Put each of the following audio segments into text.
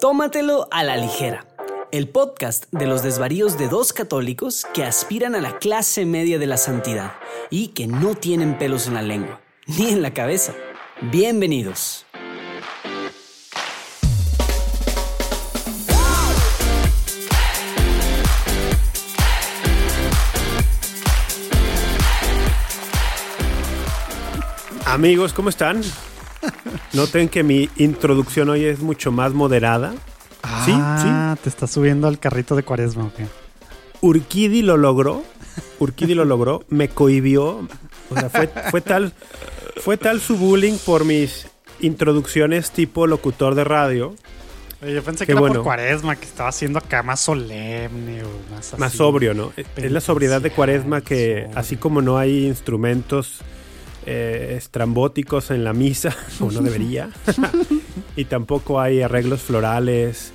Tómatelo a la ligera. El podcast de los desvaríos de dos católicos que aspiran a la clase media de la santidad y que no tienen pelos en la lengua, ni en la cabeza. Bienvenidos. Amigos, ¿cómo están? Noten que mi introducción hoy es mucho más moderada. Ah, te está subiendo al carrito de cuaresma, ¿o qué? Urquidi lo logró. Urquidi lo logró. Me cohibió. O sea, fue, fue, tal, fue tal su bullying por mis introducciones tipo locutor de radio. Yo pensé Qué que era bueno. por cuaresma, que estaba haciendo acá más solemne o más así. Más sobrio, ¿no? Es la sobriedad de cuaresma que, sobrio. así como no hay instrumentos eh, estrambóticos en la misa, o no debería, y tampoco hay arreglos florales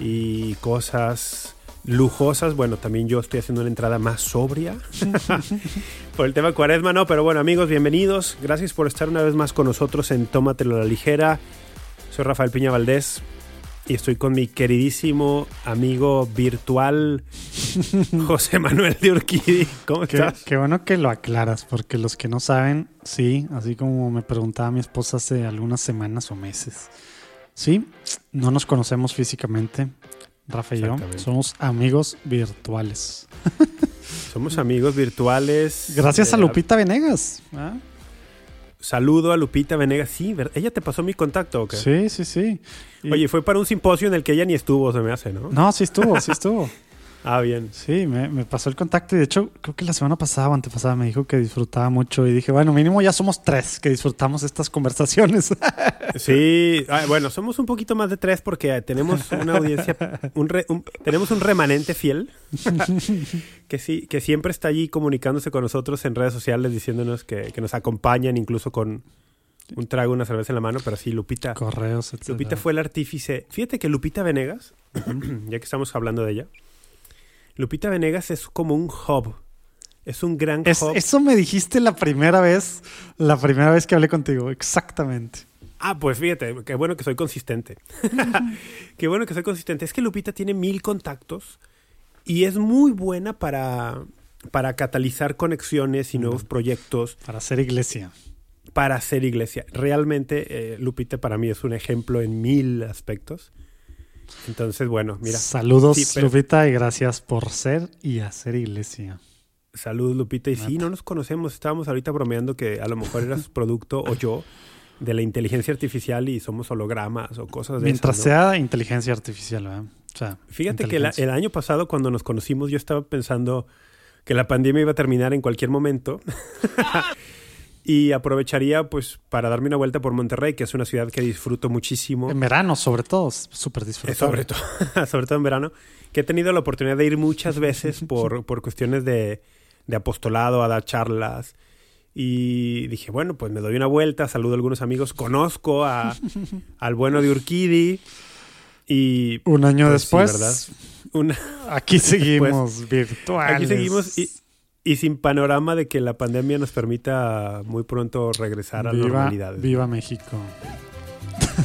y cosas lujosas, bueno, también yo estoy haciendo una entrada más sobria. Por el tema cuaresma, no, pero bueno, amigos, bienvenidos, gracias por estar una vez más con nosotros en Tómatelo a la ligera. Soy Rafael Piña Valdés y estoy con mi queridísimo amigo virtual José Manuel de Urquidi. ¿Cómo Qué, estás? qué bueno que lo aclaras, porque los que no saben, sí, así como me preguntaba mi esposa hace algunas semanas o meses. Sí, no nos conocemos físicamente, Rafa y yo, somos amigos virtuales. Somos amigos virtuales. Gracias a Lupita Venegas. ¿ah? Saludo a Lupita Venegas. Sí, ¿ver- ¿ella te pasó mi contacto o qué? Sí, sí, sí. Y- Oye, fue para un simposio en el que ella ni estuvo, se me hace, ¿no? No, sí estuvo, sí estuvo. Ah, bien. Sí, me, me pasó el contacto y de hecho creo que la semana pasada o antepasada me dijo que disfrutaba mucho y dije, bueno, mínimo ya somos tres que disfrutamos estas conversaciones. Sí, ah, bueno, somos un poquito más de tres porque tenemos una audiencia, un re- un- tenemos un remanente fiel que sí, que siempre está allí comunicándose con nosotros en redes sociales diciéndonos que, que nos acompañan incluso con un trago, una cerveza en la mano, pero sí, Lupita. Correos, etc. Lupita fue el artífice. Fíjate que Lupita Venegas, ya que estamos hablando de ella, Lupita Venegas es como un hub. Es un gran Es- hub. eso me dijiste la primera vez, la primera vez que hablé contigo, exactamente. Ah, pues fíjate, qué bueno que soy consistente. qué bueno que soy consistente. Es que Lupita tiene mil contactos y es muy buena para, para catalizar conexiones y nuevos proyectos Para hacer iglesia. para hacer iglesia. Realmente, eh, Lupita para mí es un ejemplo en mil aspectos. Entonces, bueno, mira. Saludos, Sí, pero- Lupita, y gracias por ser y hacer iglesia. Salud, Lupita. Y sí, Neta. no nos conocemos. Estábamos ahorita bromeando que a lo mejor eras producto o yo de la inteligencia artificial y somos hologramas o cosas de Mientras esas, ¿no? sea inteligencia artificial, ¿verdad? O sea, Fíjate que la- el año pasado cuando nos conocimos yo estaba pensando que la pandemia iba a terminar en cualquier momento. y aprovecharía pues para darme una vuelta por Monterrey, que es una ciudad que disfruto muchísimo. En verano, sobre todo, súper Eh, disfrutable. sobre todo, sobre todo en verano, que he tenido la oportunidad de ir muchas veces por, por cuestiones de, de apostolado, a dar charlas. Y dije, bueno, pues me doy una vuelta, saludo a algunos amigos, conozco a, al bueno de Urquidi. Y Un año Pues sí, después, ¿verdad? una, aquí seguimos virtuales. aquí seguimos y, y sin panorama de que la pandemia nos permita muy pronto regresar a la viva, normalidad. viva México.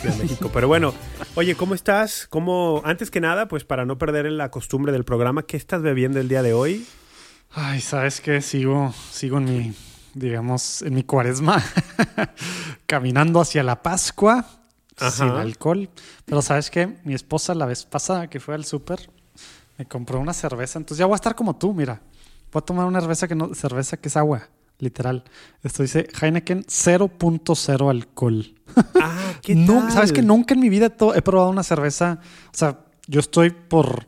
de México. Pero bueno, oye, ¿cómo estás? ¿Cómo, antes que nada, pues para no perder la costumbre del programa, ¿qué estás bebiendo el día de hoy? Ay, ¿sabes qué? Sigo, sigo en mi, digamos, en mi cuaresma, caminando hacia la Pascua, Ajá. sin alcohol. Pero ¿sabes qué? Mi esposa la vez pasada que fue al súper, me compró una cerveza. Entonces ya voy a estar como tú, mira. Voy a tomar una cerveza que no, cerveza que es agua, literal. Esto dice Heineken 0.0 alcohol. Ah, ¿qué No, tal? ¿Sabes que nunca en mi vida he probado una cerveza? O sea, yo estoy por,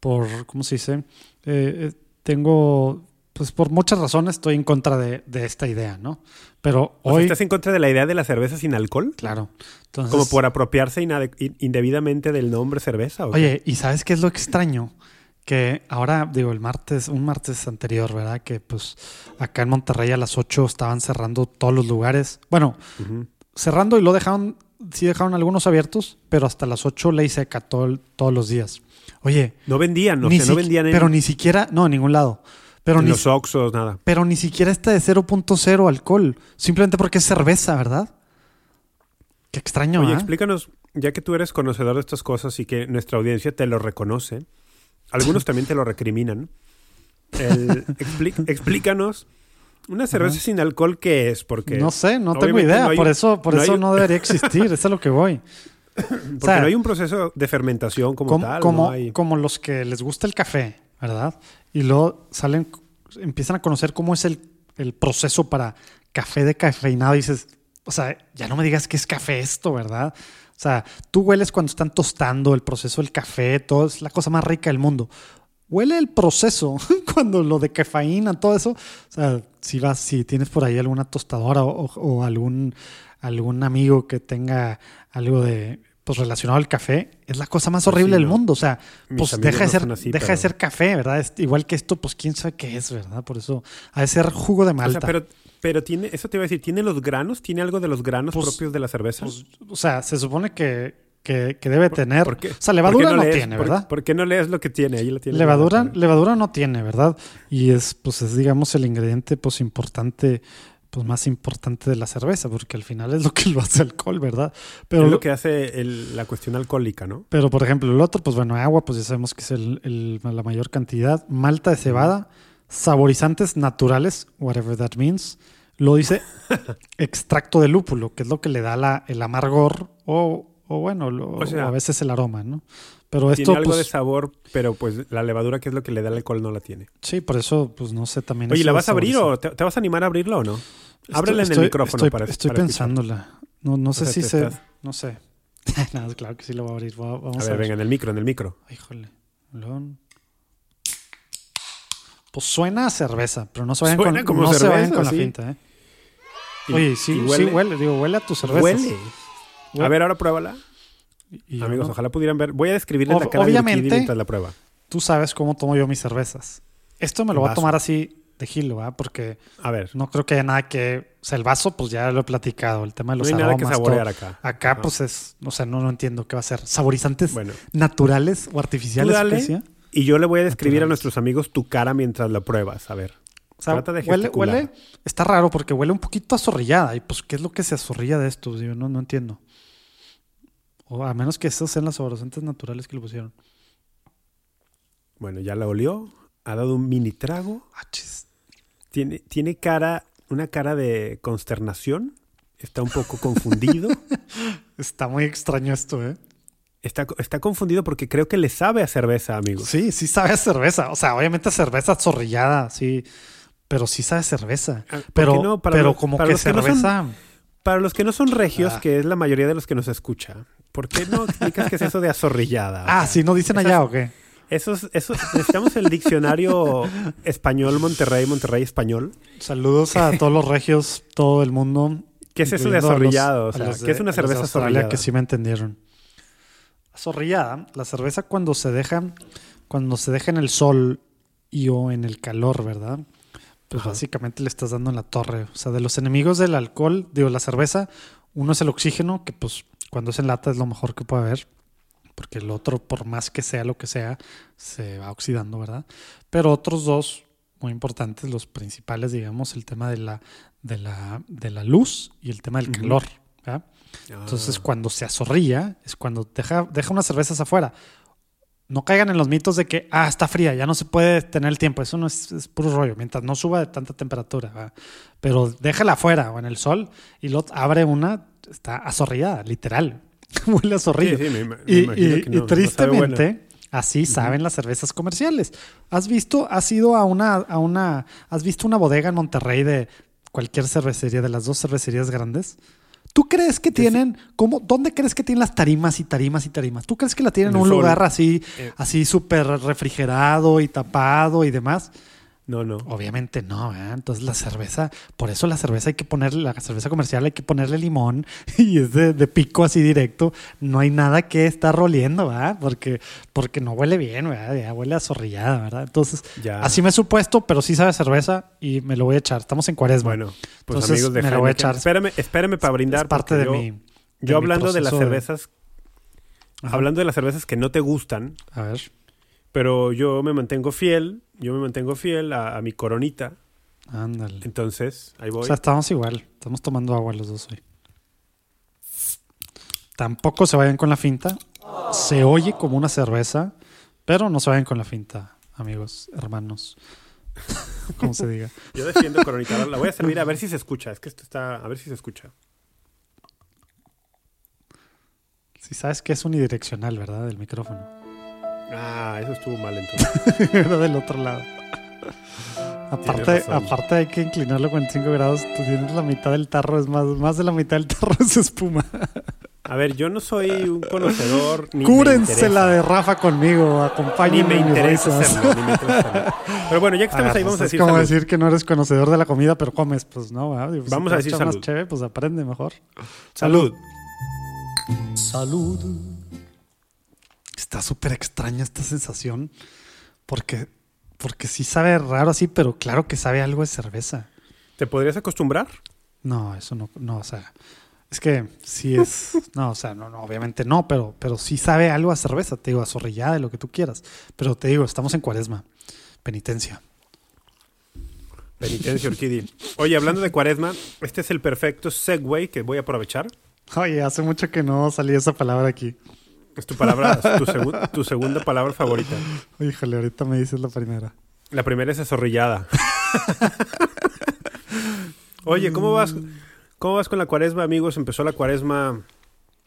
por ¿cómo se dice? Eh, eh, tengo, pues por muchas razones estoy en contra de, de esta idea, ¿no? Pero O sea, hoy, ¿Estás en contra de la idea de la cerveza sin alcohol? claro. Entonces, Como por apropiarse indebidamente del nombre cerveza. ¿o qué? Oye, ¿y sabes qué es lo extraño? Que ahora, digo, el martes, un martes anterior, ¿verdad? Que pues acá en Monterrey a las 8 estaban cerrando todos los lugares. Bueno, cerrando y lo dejaron, sí dejaron algunos abiertos, pero hasta las 8 ley seca todo- todos los días. Oye, No vendían, no, sé, no siqui- vendían en, pero ni siquiera, no, en ningún lado. Pero en ni, los Oxxos, nada. pero ni siquiera este de 0.0 alcohol, simplemente porque es cerveza, ¿verdad? Qué extraño, Oye, ¿ah? explícanos, ya que tú eres conocedor de estas cosas y que nuestra audiencia te lo reconoce, algunos también te lo recriminan. El- explícanos, ¿una cerveza sin alcohol qué es? Porque, No sé, no tengo idea. no hay- por eso, por no eso hay- no debería existir. Eso es a lo que voy. porque sea, no hay un proceso de fermentación como, como, tal. como, no hay- como los que les gusta el café, ¿verdad? Y luego salen, empiezan a conocer cómo es el, el proceso para café de cafeinado y dices, o sea, ya no me digas que es café esto, ¿verdad? O sea, tú hueles cuando están tostando el proceso del café, todo es la cosa más rica del mundo. Huele el proceso cuando lo de cafeína, todo eso. O sea, si vas, si tienes por ahí alguna tostadora o, o algún, algún amigo que tenga algo de pues relacionado al café, es la cosa más Pues horrible sí, del mundo. O sea, Mis pues deja de ser, así, deja de ser café, ¿verdad? Es igual que esto, pues quién sabe qué es, ¿verdad? Por eso ha de ser jugo de O sea, malta. pero, pero tiene, eso te iba a decir, ¿tiene los granos? ¿Tiene algo de los granos Pues- propios de la cerveza? Pues, o sea, se supone que, que, que debe tener. ¿Por qué? O sea, ¿Por levadura no, lees? tiene, ¿Por- ¿verdad? ¿Por qué no lees lo que tiene? Ahí lo tiene. Levadura, levadura no tiene, ¿verdad? Y es, pues, es, digamos, el ingrediente, pues, importante, pues, más importante de la cerveza, porque al final es lo que lo hace alcohol, ¿verdad? Pero, es lo que hace el- la cuestión alcohólica, ¿no? pero, por ejemplo, el otro, pues, bueno, agua, pues, ya sabemos que es el, el- la mayor cantidad. Malta de cebada, saborizantes naturales, whatever that means. Lo dice extracto de lúpulo, que es lo que le da la, el amargor o, o bueno, lo- O sea, o a veces el aroma, ¿no? Pero esto, tiene algo pues, de sabor, pero pues la levadura, que es lo que le da el alcohol, no la tiene. sí, por eso, pues, no sé, también... Oye, ¿la vas a abrir o te, te vas a animar a abrirla o no? Ábrela en el micrófono estoy, para Estoy para escuchar. pensándola. No, no sé sea, si se. estás- No sé. no, claro que sí lo voy a abrir. Va- Vamos A a, ver, venga, en el micro, en el micro. Híjole. León. Pues suena a cerveza, pero no se vayan Suena con, como no se vayan con la sí. finta, ¿eh? Oye, sí, y sí huele, digo, huele a tu cerveza. Huele. A ver, ahora pruébala. Y Amigos, no- ojalá pudieran ver. Voy a describirle Ob- la cara de obviamente- Bikini mientras la prueba. Tú sabes cómo tomo yo mis cervezas. Esto me lo voy a tomar así de gilo, ¿verdad? Porque A ver, no creo que haya nada que... O sea, el vaso, pues ya lo he platicado. El tema de no los hay nada que aromas, saborear todo. acá. Acá, pues es... O sea, no, no entiendo qué va a ser. ¿Saborizantes Bueno, naturales o artificiales? Tú ¿qué dale. y yo le voy a describir a nuestros amigos tu cara mientras la pruebas. A ver. O sea, Trata de huele, huele, está raro porque huele un poquito azorrillada. Y pues, ¿qué es lo que se azorrilla de esto? Yo no, no entiendo. O a menos que esos sean las saborizantes naturales que le pusieron. Bueno, ya la olió. Ha dado un mini trago. Ah. Tiene, tiene cara, una cara de consternación. Está un poco confundido. Está muy extraño esto, ¿eh? Está, está confundido porque creo que le sabe a cerveza, amigos. Sí, sí sabe a cerveza. O sea, obviamente cerveza azorrillada, sí. Pero sí sabe a cerveza. Ah, ¿por qué Pero, no? Para pero los- como para que que no son- cerveza... Para los que no son regios, Ah. que es la mayoría de los que nos escucha, ¿por qué no explicas qué es eso de azorrillada? Ah, sea, sí, ¿no dicen allá o qué? Esos, esos, necesitamos el diccionario español Monterrey, Monterrey español. Saludos a todos los regios, todo el mundo. ¿Qué es eso de incluyendo a los- azorrillado? O sea, los ¿qué es una de cerveza azorrillada? Que sí me entendieron. Azorrillada, la cerveza cuando se deja, cuando se deja en el sol y o en el calor, ¿verdad? Pues Ajá. básicamente le estás dando en la torre. O sea, de los enemigos del alcohol, digo, la cerveza, uno es el oxígeno, que pues cuando es en lata es lo mejor que puede haber. Porque el otro, por más que sea lo que sea, se va oxidando, ¿verdad? Pero otros dos muy importantes, los principales, digamos, el tema de la, de la, de la luz y el tema del calor. ¿verdad? Entonces, Ah. cuando se azorrilla, es cuando deja, deja unas cervezas afuera. No caigan en los mitos de que, ah, está fría, ya no se puede tener el tiempo. Eso no es, es puro rollo, mientras no suba de tanta temperatura. ¿verdad? Pero déjala afuera o en el sol y luego abre una, está azorrillada, literal. Huele a Sí, zorrillo. sí, me, me Y, imagino y- que y no, tristemente, así saben las cervezas comerciales. ¿Has visto, has ido a una, a una, has visto una bodega en Monterrey de cualquier cervecería, de las dos cervecerías grandes? ¿Tú crees que tienen, cómo, dónde crees que tienen las tarimas y tarimas y tarimas? ¿Tú crees que la tienen en un sol. lugar así, Eh. así súper refrigerado y tapado y demás? No, no. Obviamente no, ¿verdad? Entonces la cerveza, por eso la cerveza hay que ponerle, la cerveza comercial hay que ponerle limón y es de, de pico así directo. No hay nada que estar roliendo, ¿verdad? Porque, porque no huele bien, ¿verdad? Ya huele a zorrillada, ¿verdad? Entonces, Ya. así me he supuesto, pero sí sabe cerveza y me lo voy a echar. Estamos en cuaresma. Bueno, pues Entonces, amigos de me lo voy a echar. Espérame, espérame para brindar. es parte de yo, mi. de Yo mi hablando de las cervezas, hablando de las cervezas que no te gustan, A ver. pero yo me mantengo fiel, yo me mantengo fiel a, a mi coronita. Ándale. Entonces, ahí voy. O sea, estamos igual. Estamos tomando agua los dos hoy. tampoco se vayan con la finta. Se oye como una cerveza, pero no se vayan con la finta, amigos, hermanos. como se diga. Yo defiendo Coronita. La voy a servir a ver si se escucha. Es que esto está. A ver si se escucha. Si sabes que es unidireccional, ¿verdad? Del micrófono. Ah, eso estuvo mal entonces. Era del otro lado. Aparte, aparte hay que inclinarlo 45 grados. Tú tienes la mitad del tarro, es más, más de la mitad del tarro es espuma. A ver, yo no soy un conocedor. Ni Cúrense la de Rafa conmigo, Ni acompáñenme. me interesa hacerlo, ni me interesa. Pero bueno, ya que estamos Ah, ahí, vamos a pues decir es como salud. decir que no eres conocedor de la comida, pero comes. Pues no, si Vamos a decir echas más salud. cheve, pues aprende mejor. Salud. Salud. Está súper extraña esta sensación porque, porque sí sabe raro así, pero claro que sabe algo de cerveza. ¿Te podrías acostumbrar? No, eso no, no, o sea, es que sí es, no, o sea, no, no, obviamente no, pero, pero sí sabe algo a cerveza, te digo, a zorrillada, de lo que tú quieras. Pero te digo, estamos en cuaresma, penitencia. Penitencia, Orquídea. Oye, hablando de cuaresma, este es el perfecto segue que voy a aprovechar. Oye, hace mucho que no salía esa palabra aquí. Es tu palabra, tu, segu- tu segunda palabra favorita. Híjole, ahorita me dices la primera. La primera es azorrillada. Oye, ¿cómo vas? ¿Cómo vas con la cuaresma, amigos? Empezó la cuaresma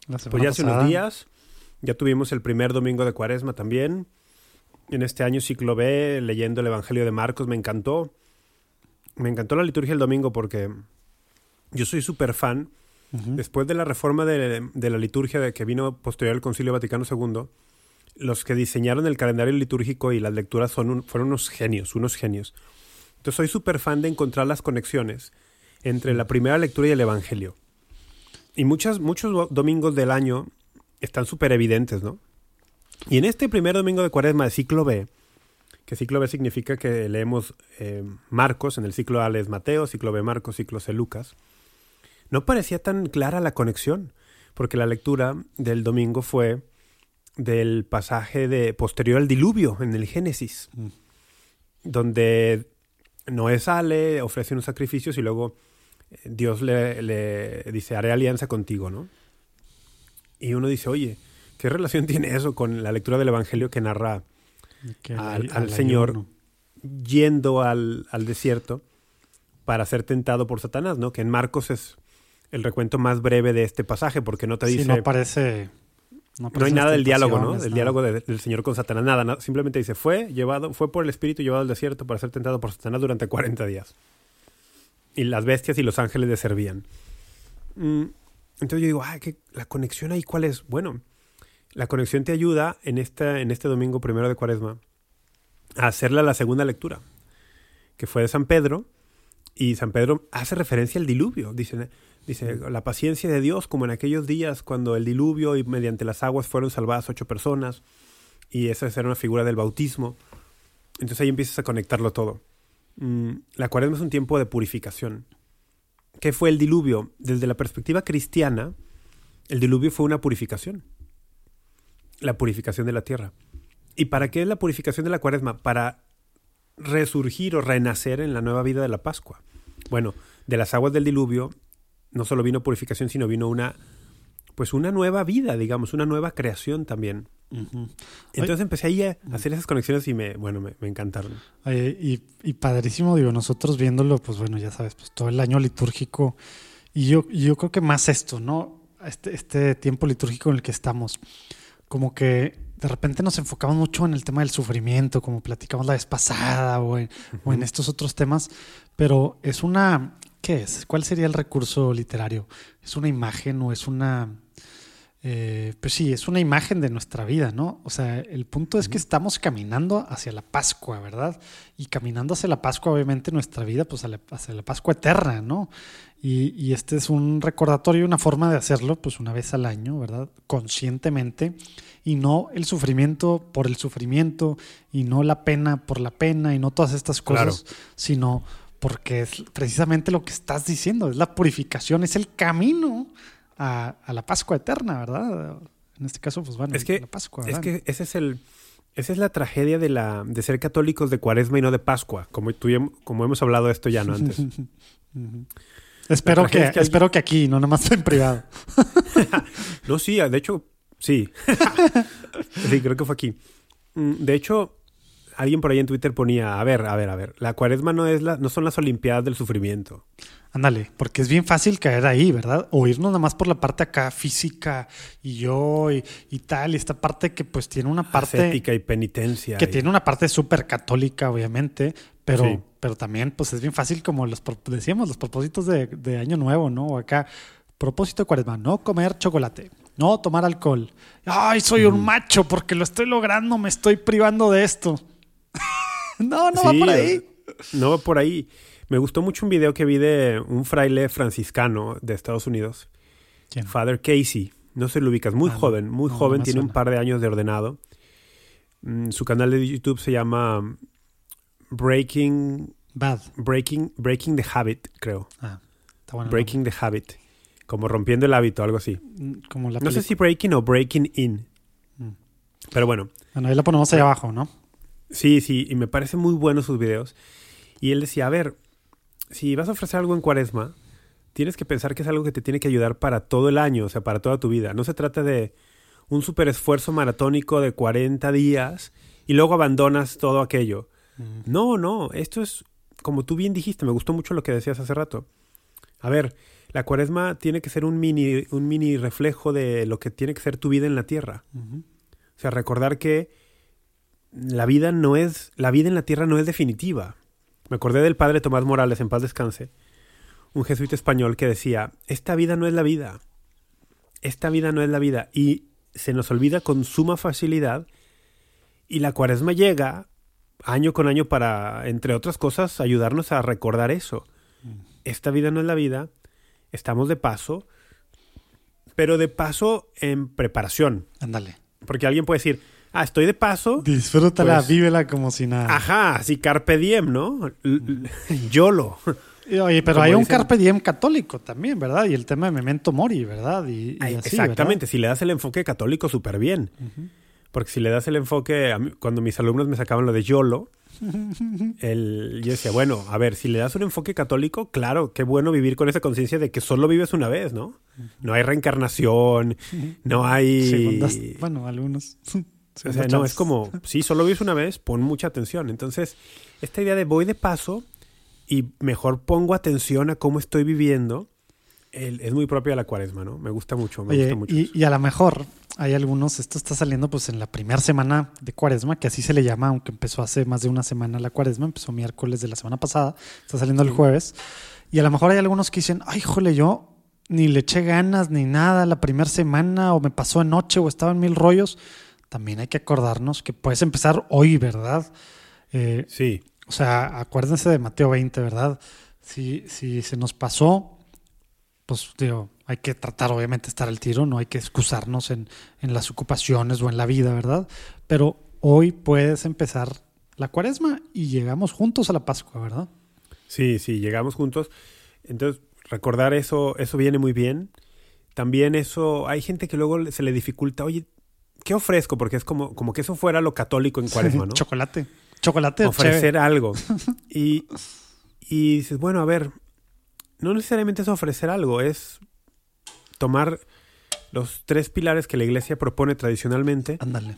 La pues ya hace unos días. Ya tuvimos el primer domingo de cuaresma también. En este año ciclo B, leyendo el Evangelio de Marcos, me encantó. Me encantó la liturgia del domingo porque yo soy súper fan. Después de la reforma de, la liturgia de que vino posterior al Concilio Vaticano II, los que diseñaron el calendario litúrgico y las lecturas son fueron unos genios, unos genios. Entonces soy súper fan de encontrar las conexiones entre la primera lectura y el Evangelio. Y muchas, muchos do- domingos del año están súper evidentes, ¿no? Y en este primer domingo de cuaresma de ciclo B, que ciclo B significa que leemos eh, Marcos, en el ciclo A lees Mateo, ciclo B Marcos, ciclo C Lucas, no parecía tan clara la conexión, porque la lectura del domingo fue del pasaje de posterior al diluvio en el Génesis, Mm. donde Noé sale, ofrece unos sacrificios y luego eh, Dios le, le dice, haré alianza contigo, ¿no? Y uno dice, oye, ¿qué relación tiene eso con la lectura del Evangelio que narra Que al- Señor. ayuno. yendo al, al desierto para ser tentado por Satanás, ¿no? Que en Marcos es el recuento más breve de este pasaje, porque no te Sí, dice... no aparece. No, No hay nada del diálogo, ¿no? Del diálogo de- del Señor con Satanás, nada, nada. Simplemente dice, fue llevado, fue por el Espíritu llevado al desierto para ser tentado por Satanás durante 40 días. Y las bestias y los ángeles le servían. Mm, Entonces yo digo, ah, ¿qué- la conexión ahí cuál es? Bueno, la conexión te ayuda en, esta, en este domingo primero de Cuaresma a hacerla la segunda lectura, que fue de San Pedro, y San Pedro hace referencia al diluvio. Dice, dice, la paciencia de Dios, como en aquellos días cuando el diluvio y mediante las aguas fueron salvadas ocho personas, y esa era una figura del bautismo. Entonces ahí empiezas a conectarlo todo. Mm, la cuaresma es un tiempo de purificación. ¿Qué fue el diluvio? Desde la perspectiva cristiana, el diluvio fue una purificación. La purificación de la tierra. ¿Y para qué es la purificación de la cuaresma? Para resurgir o renacer en la nueva vida de la Pascua. Bueno, de las aguas del diluvio no solo vino purificación, sino vino una pues una nueva vida, digamos, una nueva creación también. Entonces empecé ahí a hacer esas conexiones y me, bueno, me, me encantaron. Y, y padrísimo, digo, nosotros viéndolo, pues bueno, ya sabes, pues todo el año litúrgico. Y yo, y yo creo que más esto, ¿no? Este, este tiempo litúrgico en el que estamos. Como que de repente nos enfocamos mucho en el tema del sufrimiento, como platicamos la vez pasada, o en, o en estos otros temas. Pero es una. ¿Qué es? ¿Cuál sería el recurso literario? ¿Es una imagen o es una. Eh, pues sí, es una imagen de nuestra vida, ¿no? O sea, el punto es que estamos caminando hacia la Pascua, ¿verdad? Y caminando hacia la Pascua, obviamente, nuestra vida, pues hacia la Pascua eterna, ¿no? Y, y este es un recordatorio, una forma de hacerlo, pues una vez al año, ¿verdad? Conscientemente, y no el sufrimiento por el sufrimiento, y no la pena por la pena, y no todas estas cosas, sino porque es precisamente lo que estás diciendo, es la purificación, es el camino a, a la Pascua eterna, ¿verdad? En este caso, pues bueno, Es que- la Pascua, Es que ese es el, esa es la tragedia de, la, de ser católicos de cuaresma y no de Pascua, como, tú, como hemos hablado de esto ya, ¿no? Antes. Espero que, es que hay- espero que aquí, no nada más en privado. no, sí, de hecho, sí. sí, creo que fue aquí. Mm, De hecho, alguien por ahí en Twitter ponía, a ver, a ver, a ver, la cuaresma no, es la, no son las Olimpiadas del sufrimiento. Ándale, porque es bien fácil caer ahí, ¿verdad? O irnos nada más por la parte acá física y yo y, y tal, y esta parte que pues tiene una parte... Ascética y penitencia. Que y- tiene una parte súper católica, obviamente, pero, Sí. pero también pues es bien fácil como los, decíamos, los propósitos de, de Año Nuevo, ¿no? O acá, propósito de cuaresma, no comer chocolate, no tomar alcohol. Ay, soy un macho porque lo estoy logrando, me estoy privando de esto. No, no va por ahí. No va por ahí. Me gustó mucho un video que vi de un fraile franciscano de Estados Unidos, ¿Quién? Father Casey. No sé si lo ubicas, muy Ah, joven, muy No, joven, tiene un par de años de ordenado. Mm, Su canal de YouTube se llama Breaking, Bad. Breaking, Breaking the Habit, creo. Ah, está bueno. Breaking the Habit. Como rompiendo el hábito, algo así. nombre. Como la No sé si breaking o breaking in. Mm. Pero bueno, Bueno, ahí la ponemos ahí abajo, ¿no? Sí, sí, y me parece muy bueno sus videos. Y él decía, a ver, si vas a ofrecer algo en cuaresma, tienes que pensar que es algo que te tiene que ayudar para todo el año, o sea, para toda tu vida. No se trata de un super esfuerzo maratónico de 40 días y luego abandonas todo aquello. No, no, esto es, como tú bien dijiste, me gustó mucho lo que decías hace rato. A ver, la cuaresma tiene que ser un mini, un mini reflejo de lo que tiene que ser tu vida en la tierra. O sea, recordar que la vida no es, la vida en la tierra no es definitiva. Me acordé del padre Tomás Morales, en paz descanse, un jesuita español que decía, esta vida no es la vida, esta vida no es la vida, y se nos olvida con suma facilidad, y la cuaresma llega año con año para, entre otras cosas, ayudarnos a recordar eso. Esta vida no es la vida, estamos de paso, pero de paso en preparación. Ándale. Porque alguien puede decir, ah, estoy de paso. Disfrútala, Pues- vívela como si nada. Ajá, así carpe diem, ¿no? L- YOLO. Oye, pero hay un dicen- carpe diem católico también, ¿verdad? Y el tema de memento mori, ¿verdad? Y, y Ay, así, Exactamente, si le das el enfoque católico, súper bien. Porque si le das el enfoque, a mí- cuando mis alumnos me sacaban lo de YOLO, el, yo decía, bueno, a ver, si le das un enfoque católico, claro, qué bueno vivir con esa conciencia de que solo vives una vez, ¿no? No hay reencarnación, no hay... Segundas- bueno, algunos. O sea, no, es como, sí, solo vives una vez, pon mucha atención. Entonces, esta idea de voy de paso y mejor pongo atención a cómo estoy viviendo, el- es muy propia de la cuaresma, ¿no? Me gusta mucho, me Oye, gusta mucho. y a lo mejor hay algunos, esto está saliendo pues en la primera semana de cuaresma, que así se le llama, aunque empezó hace más de una semana la cuaresma, empezó miércoles de la semana pasada, está saliendo el jueves, y a lo mejor hay algunos que dicen, ay, jole, yo ni le eché ganas ni nada la primera semana, o me pasó anoche, o estaba en mil rollos. También hay que acordarnos que puedes empezar hoy, ¿verdad? Eh, Sí, o sea, acuérdense de Mateo 20, ¿verdad? Si, si se nos pasó, pues digo, hay que tratar obviamente de estar al tiro, no hay que excusarnos en, en las ocupaciones o en la vida, ¿verdad? Pero hoy puedes empezar la cuaresma y llegamos juntos a la Pascua, ¿verdad? sí, sí, llegamos juntos. Entonces, recordar eso, eso viene muy bien. También eso, hay gente que luego se le dificulta, oye, ¿qué ofrezco? Porque es como, como que eso fuera lo católico en cuaresma, ¿no? Chocolate. Chocolate. ofrecer chévere. algo. Y, y dices, bueno, a ver, no necesariamente es ofrecer algo, es tomar los tres pilares que la iglesia propone tradicionalmente Ándale.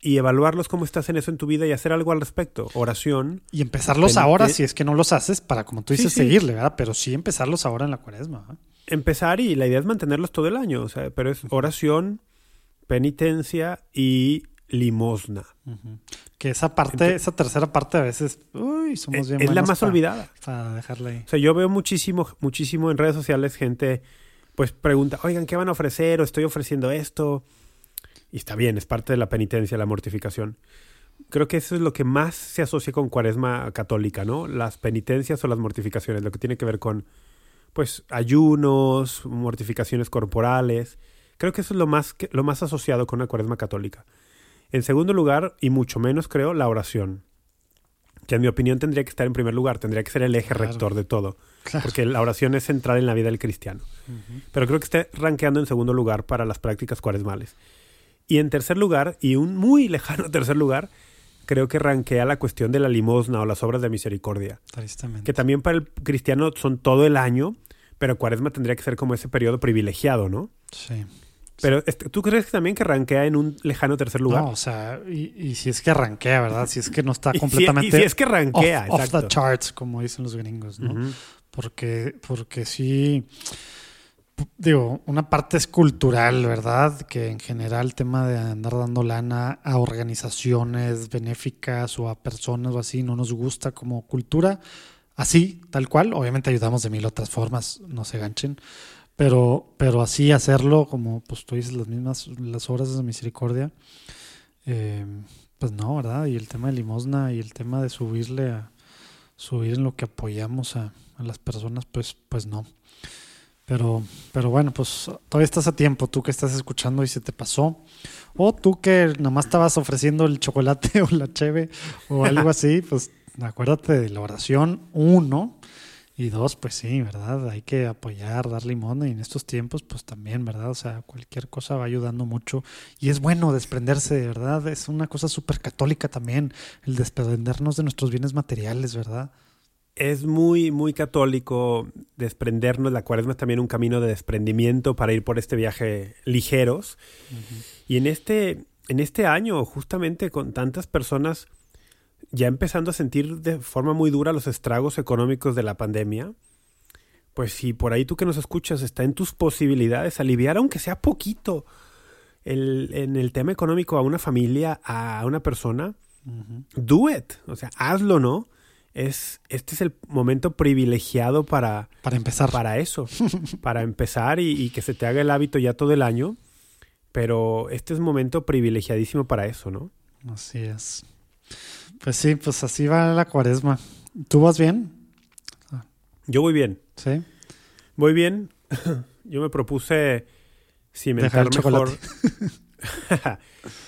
y evaluarlos cómo estás en eso en tu vida y hacer algo al respecto. Oración. Y empezarlos Penite- ahora si es que no los haces para, como tú dices, sí. seguirle, ¿verdad? Pero sí empezarlos ahora en la cuaresma. ¿verdad? Empezar y la idea es mantenerlos todo el año, o sea, pero es oración, penitencia y limosna. Que esa parte, esa tercera parte a veces, uy, somos Es, bien es la más olvidada. Para dejarla ahí. O sea, yo veo muchísimo, muchísimo en redes sociales gente, pues pregunta, oigan, ¿qué van a ofrecer? O estoy ofreciendo esto. Y está bien, es parte de la penitencia, la mortificación. Creo que eso es lo que más se asocia con cuaresma católica, ¿no? Las penitencias o las mortificaciones, lo que tiene que ver con, pues, ayunos, mortificaciones corporales. Creo que eso es lo más, lo más asociado con una cuaresma católica. En segundo lugar, y mucho menos creo, la oración. Que en mi opinión tendría que estar en primer lugar, tendría que ser el eje Claro. rector de todo. Claro. Porque la oración es central en la vida del cristiano. Pero creo que está rankeando en segundo lugar para las prácticas cuaresmales. Y en tercer lugar, y un muy lejano tercer lugar, creo que rankea la cuestión de la limosna o las obras de misericordia. Tristemente. Que también para el cristiano son todo el año, pero cuaresma tendría que ser como ese periodo privilegiado, ¿no? Sí. Pero este, ¿tú crees también que rankea en un lejano tercer lugar? No, o sea, y, y si es que arranquea, ¿verdad? Si es que no está Y si- completamente y si es que rankea, off, the charts, como dicen los gringos, ¿no? Porque, porque sí, digo, una parte es cultural, ¿verdad? Que en general el tema de andar dando lana a organizaciones benéficas o a personas o así no nos gusta como cultura. Así, tal cual. Obviamente ayudamos de mil otras formas, no se ganchen. Pero, pero así hacerlo, como pues tú dices, las mismas, las obras de misericordia, eh, pues no, ¿verdad? Y el tema de limosna y el tema de subirle a subir en lo que apoyamos a, las personas, pues, pues no. Pero, pero bueno, pues todavía estás a tiempo, tú que estás escuchando y se te pasó. O tú que nomás estabas ofreciendo el chocolate o la cheve o algo así, pues acuérdate de la oración, uno. Y dos, pues sí, ¿verdad? Hay que apoyar, dar limón y en estos tiempos, pues también, ¿verdad? O sea, cualquier cosa va ayudando mucho. Y es bueno desprenderse, ¿verdad? Es una cosa súper católica también, el desprendernos de nuestros bienes materiales, ¿verdad? Es muy, muy católico desprendernos. La cuaresma es también un camino de desprendimiento para ir por este viaje ligeros. Y en este, en este año, justamente con tantas personas ya empezando a sentir de forma muy dura los estragos económicos de la pandemia, pues si por ahí tú que nos escuchas está en tus posibilidades aliviar, aunque sea poquito, el, en el tema económico a una familia, a una persona, do it. O sea, hazlo, ¿no? Es, este es el momento privilegiado para, Para empezar. para eso, para empezar y, y que se te haga el hábito ya todo el año. Pero este es un momento privilegiadísimo para eso, ¿no? Así es. Pues sí, pues así va la cuaresma. ¿Tú vas bien? Yo voy bien, Sí. voy bien. Yo me propuse cimentar Dejar mejor.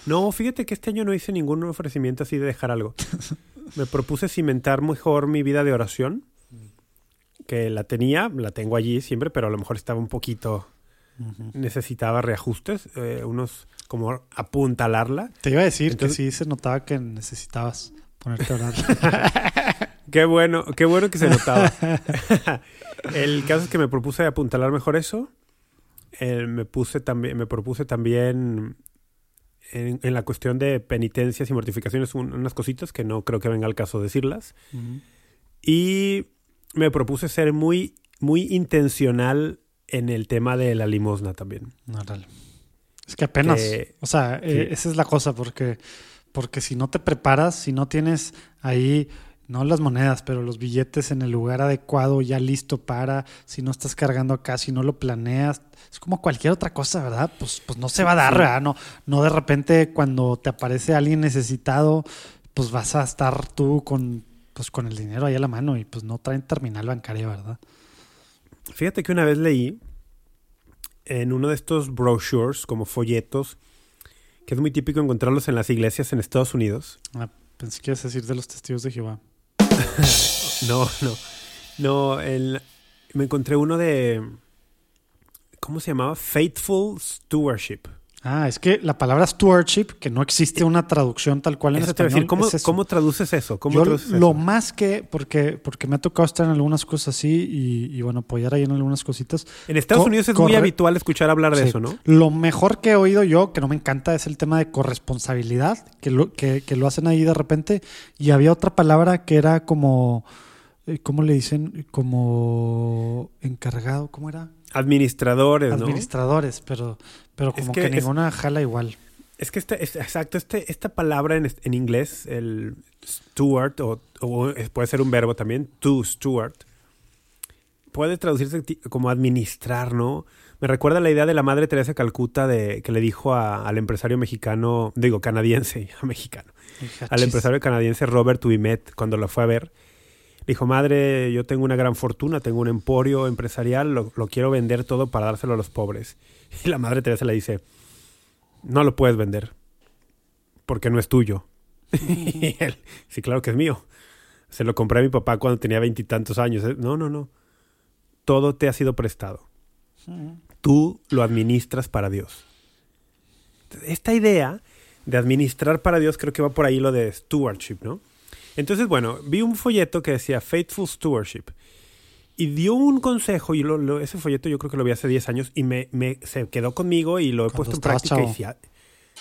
no, fíjate que este año no hice ningún ofrecimiento así de dejar algo. Me propuse cimentar mejor mi vida de oración, que la tenía, la tengo allí siempre, pero a lo mejor estaba un poquito necesitaba reajustes, eh, unos como apuntalarla. Te iba a decir Entonces- que sí se notaba que necesitabas ponerte a orar. Qué bueno, qué bueno que se notaba. El caso es que me propuse apuntalar mejor eso. Eh, me puse también, me propuse también en, en la cuestión de penitencias y mortificaciones un- unas cositas que no creo que venga al caso decirlas. Y me propuse ser muy, muy intencional en el tema de la limosna también. Órale. Es que apenas, Que- o sea, eh, esa es la cosa, porque, porque si no te preparas, si no tienes ahí, no las monedas, pero los billetes en el lugar adecuado, ya listo para, si no estás cargando acá, si no lo planeas, es como cualquier otra cosa, ¿verdad? Pues, pues no se va a dar. ¿verdad? No, no de repente cuando te aparece alguien necesitado, pues vas a estar tú con, pues con el dinero ahí a la mano y pues no traen terminal bancaria, ¿verdad? Fíjate que una vez leí en uno de estos brochures, como folletos, que es muy típico encontrarlos en las iglesias en Estados Unidos. Ah, pensé que ibas a decir de los testigos de Jehová. No, no. No, el- me encontré uno de. ¿Cómo se llamaba? Faithful Stewardship. Ah, es que la palabra stewardship, que no existe una traducción tal cual en Eso español. decir, ¿cómo, es eso. cómo traduces eso? ¿Cómo Yo traduces lo eso? más que, porque, porque me ha tocado estar en algunas cosas así y, y, bueno, apoyar ahí en algunas cositas. En Estados Co- Unidos es muy habitual escuchar hablar de Sí. eso, ¿no? Lo mejor que he oído yo, que no me encanta, es el tema de corresponsabilidad, que lo, que, que lo hacen ahí de repente. Y había otra palabra que era como, eh, ¿cómo le dicen? Como encargado, ¿cómo era? Administradores, ¿no? Administradores, pero, pero Es como que que, es- ninguna jala igual. Es que este, es- exacto, este, esta palabra en, en inglés, el steward, o, o puede ser un verbo también, to steward, puede traducirse como administrar, ¿no? Me recuerda la idea de la madre Teresa de Calcuta de que le dijo a- al empresario mexicano, digo canadiense, mexicano, Hija, al empresario canadiense Robert Wimet cuando lo fue a ver. Dijo, madre, yo tengo una gran fortuna, tengo un emporio empresarial, lo, lo quiero vender todo para dárselo a los pobres. Y la madre Teresa le dice, no lo puedes vender, porque no es tuyo. y él, sí, claro que es mío. Se lo compré a mi papá cuando tenía veintitantos años. ¿eh? No, no, no. Todo te ha sido prestado. Tú lo administras para Dios. Esta idea de administrar para Dios creo que va por ahí lo de stewardship, ¿no? Entonces, bueno, vi un folleto que decía Faithful Stewardship. y dio un consejo, y lo- lo- ese folleto yo creo que lo vi hace 10 años, y me, me- se quedó conmigo y lo he puesto en práctica y sí ha-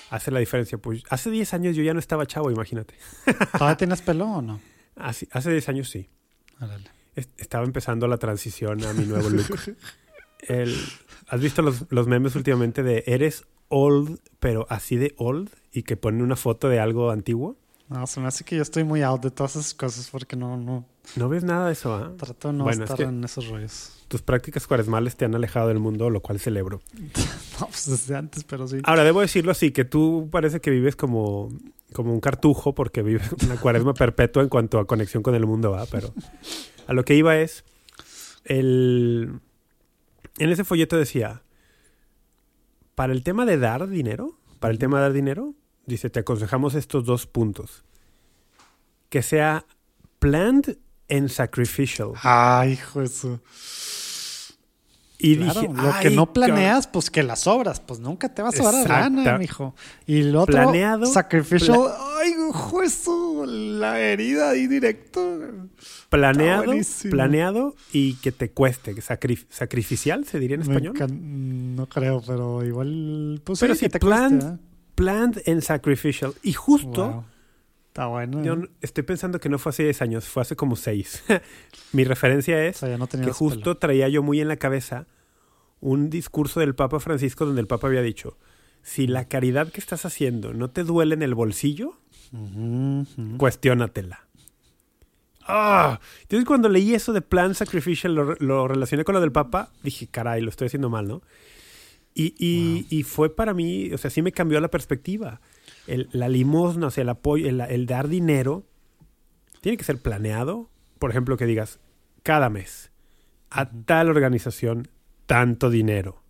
hace la diferencia. Pues hace 10 años yo ya no estaba chavo, imagínate. ¿Todavía tienes pelo o no? Hace, hace 10 años sí. Estaba empezando la transición a mi nuevo look. El- ¿Has visto los, los memes últimamente de eres old, pero así de old? Y que ponen una foto de algo antiguo. No, se me hace que yo estoy muy out de todas esas cosas porque no, no ¿No ves nada de eso, ah? trato de no Bueno, es estar que- en esos rollos. Tus prácticas cuaresmales te han alejado del mundo, lo cual celebro. No, pues desde antes, pero sí. Ahora, debo decirlo así, que tú parece que vives como, como un cartujo porque vives una cuaresma perpetua en cuanto a conexión con el mundo, ¿va? Pero a lo que iba es, el... en ese folleto decía, para el tema de dar dinero, para el tema de dar dinero, dice, te aconsejamos estos dos puntos. Que sea planned and sacrificial. Ay, hijo de su. Y Claro, dije, lo que "Ay, no cabrón". planeas, pues que las obras, pues nunca te va a sobrar lana, Exacta. mijo. Y lo otro, Planeado, sacrificial. Ay, hijo de su, la herida ahí directo. planeado, planeado y que te cueste, sacri- sacrificial se diría en español. No creo, pero igual, pues Pero sí, sí, que te plan- cueste, ¿eh? Planned and sacrificial. Y justo, Wow. Está bueno. yo ¿eh? estoy pensando que no fue hace 10 años, fue hace como 6. Mi referencia O es sea, no que justo traía yo muy en la cabeza un discurso del Papa Francisco donde el Papa había dicho, si la caridad que estás haciendo no te duele en el bolsillo, cuestiónatela. Ah, Entonces cuando leí eso de plan sacrificial, lo, lo relacioné con lo del Papa, dije, caray, lo estoy haciendo mal, ¿no? Y, y- y fue para mí, o sea, sí me cambió la perspectiva. El- la limosna, o sea, el apoyo, el, el dar dinero, tiene que ser planeado. Por ejemplo, que digas, cada mes, a tal organización, tanto dinero.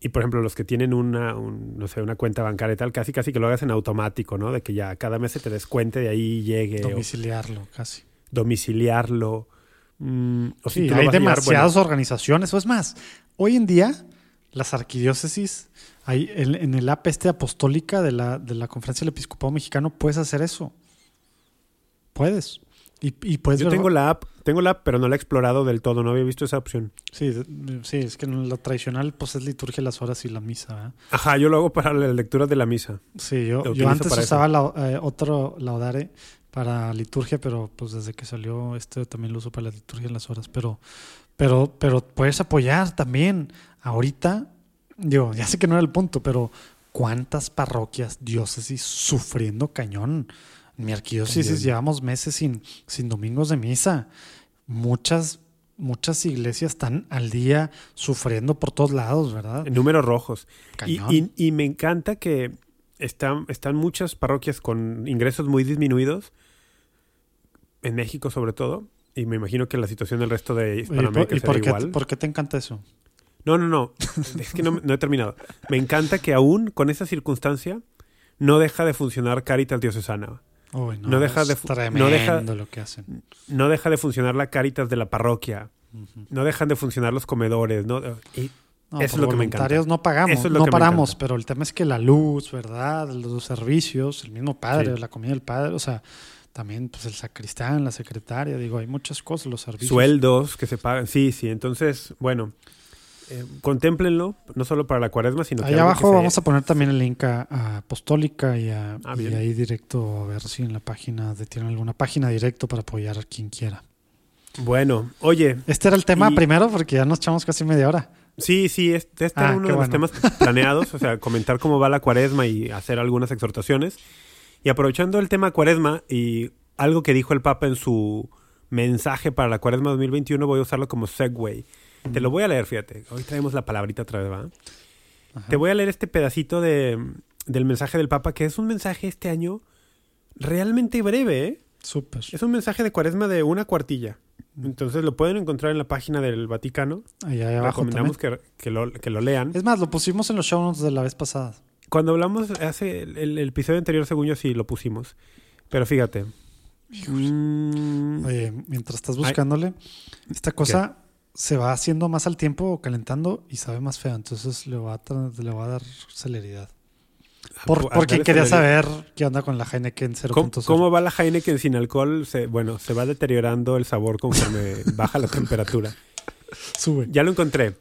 Y por ejemplo, los que tienen una, un- no sé, una cuenta bancaria y tal, casi casi que lo hagas en automático, ¿no? De que ya cada mes se te descuente de ahí llegue. o Domiciliarlo, casi. domiciliarlo. mm, o Sí, hay llevar, demasiadas bueno, organizaciones. O es más, hoy en día, las arquidiócesis, hay, en, en el app este apostólica de la, de la Conferencia del Episcopado Mexicano, puedes hacer eso. Puedes. Y, y puedes yo ver- tengo la app, tengo la app, pero no la he explorado del todo, no había visto esa opción. Sí, sí, es que lo tradicional pues es liturgia, las horas y la misa. ¿verdad? Ajá, yo lo hago para la lectura de la misa. Sí, yo, yo antes usaba la- eh, otro laudare para liturgia, pero pues desde que salió este también lo uso para la liturgia en las horas. Pero, pero, pero puedes apoyar también. Ahorita, digo, ya sé que no era el punto, pero ¿cuántas parroquias, diócesis sufriendo cañón? En mi arquidiócesis También. llevamos meses sin, sin domingos de misa. Muchas, muchas iglesias están al día sufriendo por todos lados, ¿verdad? En números rojos. Y, Cañón. y- y me encanta que están, están muchas parroquias con ingresos muy disminuidos, en México sobre todo, y me imagino que la situación del resto de Hispanoamérica ¿Y será por qué, igual. por qué te encanta eso? No, no, no. Es que no, no he terminado. Me encanta que aún con esa circunstancia no deja de funcionar Caritas Diocesana. Uy, no, No deja es de fu- no tremendo deja- lo que hacen. No deja de funcionar la Caritas de la parroquia. No dejan de funcionar los comedores. ¿no? Y No, Eso es por lo que me encanta. no pagamos, es no paramos, pero el tema es que la luz, ¿verdad? Los servicios, el mismo padre, Sí. la comida del padre, o sea, también pues el sacristán, la secretaria, digo, hay muchas cosas, los servicios. sueldos que se pagan. Sí, sí. Entonces, bueno, eh, contémplenlo, no solo para la cuaresma, sino algo que abajo vamos a poner también el link a, a Apostólica y, a, Ah, y ahí directo a ver si en la página de, tienen alguna página directo para apoyar a quien quiera. Bueno, oye, Este era el tema Y- primero porque ya nos echamos casi media hora. sí, sí, este, este Ah, era uno qué de los temas planeados, o sea, comentar cómo va la cuaresma y hacer algunas exhortaciones. Y aprovechando el tema cuaresma y algo que dijo el Papa en su mensaje para la cuaresma 2021, voy a usarlo como segue. Te lo voy a leer, fíjate. Hoy traemos la palabrita otra vez, ¿va? Ajá. Te voy a leer este pedacito de, del mensaje del Papa, que es un mensaje este año realmente breve, ¿eh? Súper. Es un mensaje de cuaresma de una cuartilla. Entonces lo pueden encontrar en la página del Vaticano. Ahí, ahí abajo. Recomendamos que, que lo, que lo lean. Es más, lo pusimos en los show notes de la vez pasada. Cuando hablamos hace el, el episodio anterior, según yo, sí lo pusimos. Pero fíjate. Mm, Oye, mientras estás buscándole, esta cosa se va haciendo más al tiempo, calentando y sabe más fea. Entonces le va a, le va a dar celeridad. Por- a- a porque quería saber qué onda con la Heineken 0.0. ¿Cómo, cómo va la Heineken sin alcohol? Se, bueno, se va deteriorando el sabor conforme baja la temperatura. Sube. Ya lo encontré.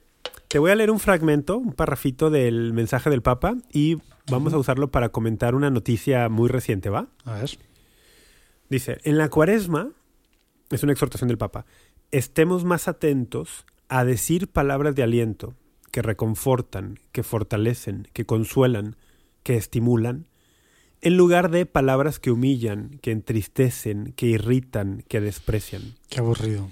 Te voy a leer un fragmento, un parrafito del mensaje del Papa y vamos a usarlo para comentar una noticia muy reciente, ¿va? A ver. Dice, en la cuaresma, es una exhortación del Papa, estemos más atentos a decir palabras de aliento que reconfortan, que fortalecen, que consuelan, que estimulan, en lugar de palabras que humillan, que entristecen, que irritan, que desprecian. Qué aburrido.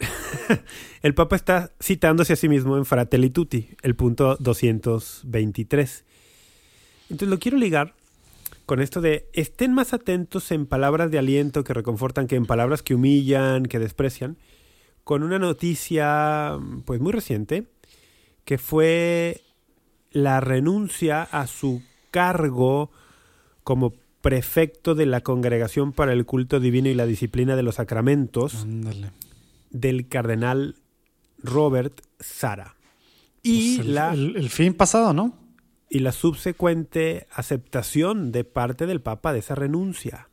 El Papa está citándose a sí mismo en Fratelli Tutti, el punto 223. Entonces lo quiero ligar con esto de estén más atentos en palabras de aliento que reconfortan que en palabras que humillan, que desprecian, con una noticia pues muy reciente que fue la renuncia a su cargo como prefecto de la Congregación para el Culto Divino y la Disciplina de los Sacramentos Ándale. Del cardenal Robert Sara. Y, Pues el, la, el- el fin pasado, ¿no? y la subsecuente aceptación de parte del Papa de esa renuncia.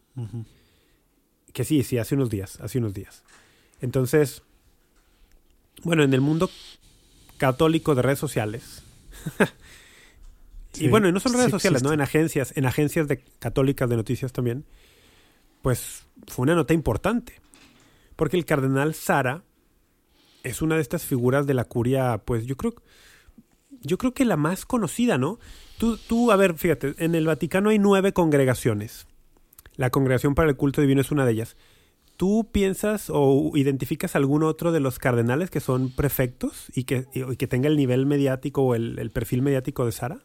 Que sí, sí, hace unos días, hace unos días. Entonces, bueno, en el mundo católico de redes sociales. y bueno, y no solo redes sí sociales, ¿no? En agencias, en agencias de católicas de noticias también. Pues fue una nota importante. Porque el cardenal Sara es una de estas figuras de la curia, pues yo creo, yo creo que la más conocida, ¿no? Tú, tú, a ver, fíjate, en el Vaticano hay nueve congregaciones. La Congregación para el Culto Divino es una de ellas. ¿Tú piensas o identificas algún otro de los cardenales que son prefectos y que, y- que tenga el nivel mediático o el, el perfil mediático de Sara?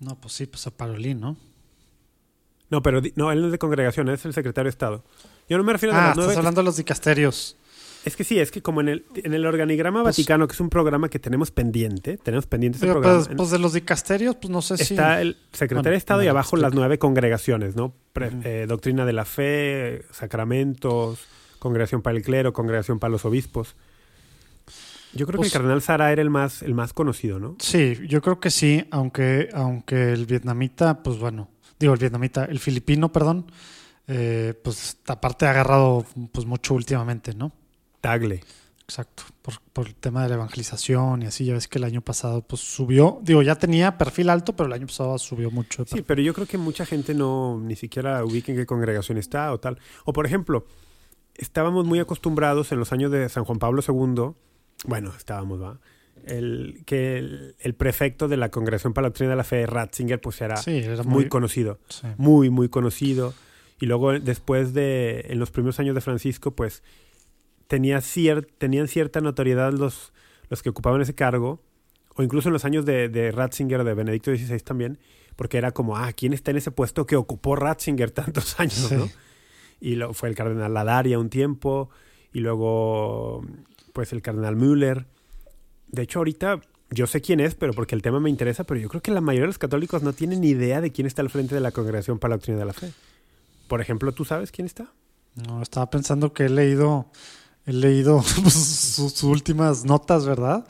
No, pues sí, pues a Parolín, ¿no? No, pero no, él no es de congregación, él es el secretario de Estado. Yo no me refiero a Ah, las estás hablando de los dicasterios. Es que sí, es que como en el, en el organigrama Pues- vaticano, que es un programa que tenemos pendiente, tenemos pendiente ese programa. pues, pues de los dicasterios, pues no sé si... Está el secretario Bueno, de Estado y abajo las nueve congregaciones, ¿no? Pre- eh, doctrina de la fe, sacramentos, congregación para el clero, congregación para los obispos. Yo creo Pues- que el cardenal Sara era el más, el más conocido, ¿no? Sí, yo creo que sí, aunque, aunque el vietnamita, pues bueno, digo el vietnamita, el filipino, perdón, eh, pues aparte ha agarrado pues mucho últimamente, ¿no? Tagle. Exacto, por, por el tema de la evangelización y así, ya ves que el año pasado pues subió, digo, ya tenía perfil alto, pero el año pasado subió mucho. Sí, pero yo creo que mucha gente no ni siquiera ubica en qué congregación está o tal. O por ejemplo, estábamos muy acostumbrados en los años de San Juan Pablo II, bueno, estábamos, ¿va? El, que el, el prefecto de la Congregación para la Doctrina de la Fe, Ratzinger, pues era Sí, era muy, muy... conocido, sí. muy, muy conocido. Y luego después de, en los primeros años de Francisco, pues tenía cier- tenían cierta notoriedad los, los que ocupaban ese cargo, o incluso en los años de, de Ratzinger, de Benedicto XVI también, porque era como, ah, ¿quién está en ese puesto que ocupó Ratzinger tantos años, Sí. no? Y lo, fue el cardenal Ladaria un tiempo, y luego, pues, el cardenal Müller. De hecho, ahorita yo sé quién es, pero porque el tema me interesa, pero yo creo que la mayoría de los católicos no tienen ni idea de quién está al frente de la Congregación para la Doctrina de la Fe. Por ejemplo, ¿tú sabes quién está? No, estaba pensando que he leído, he leído pues, sus, sus últimas notas, ¿verdad?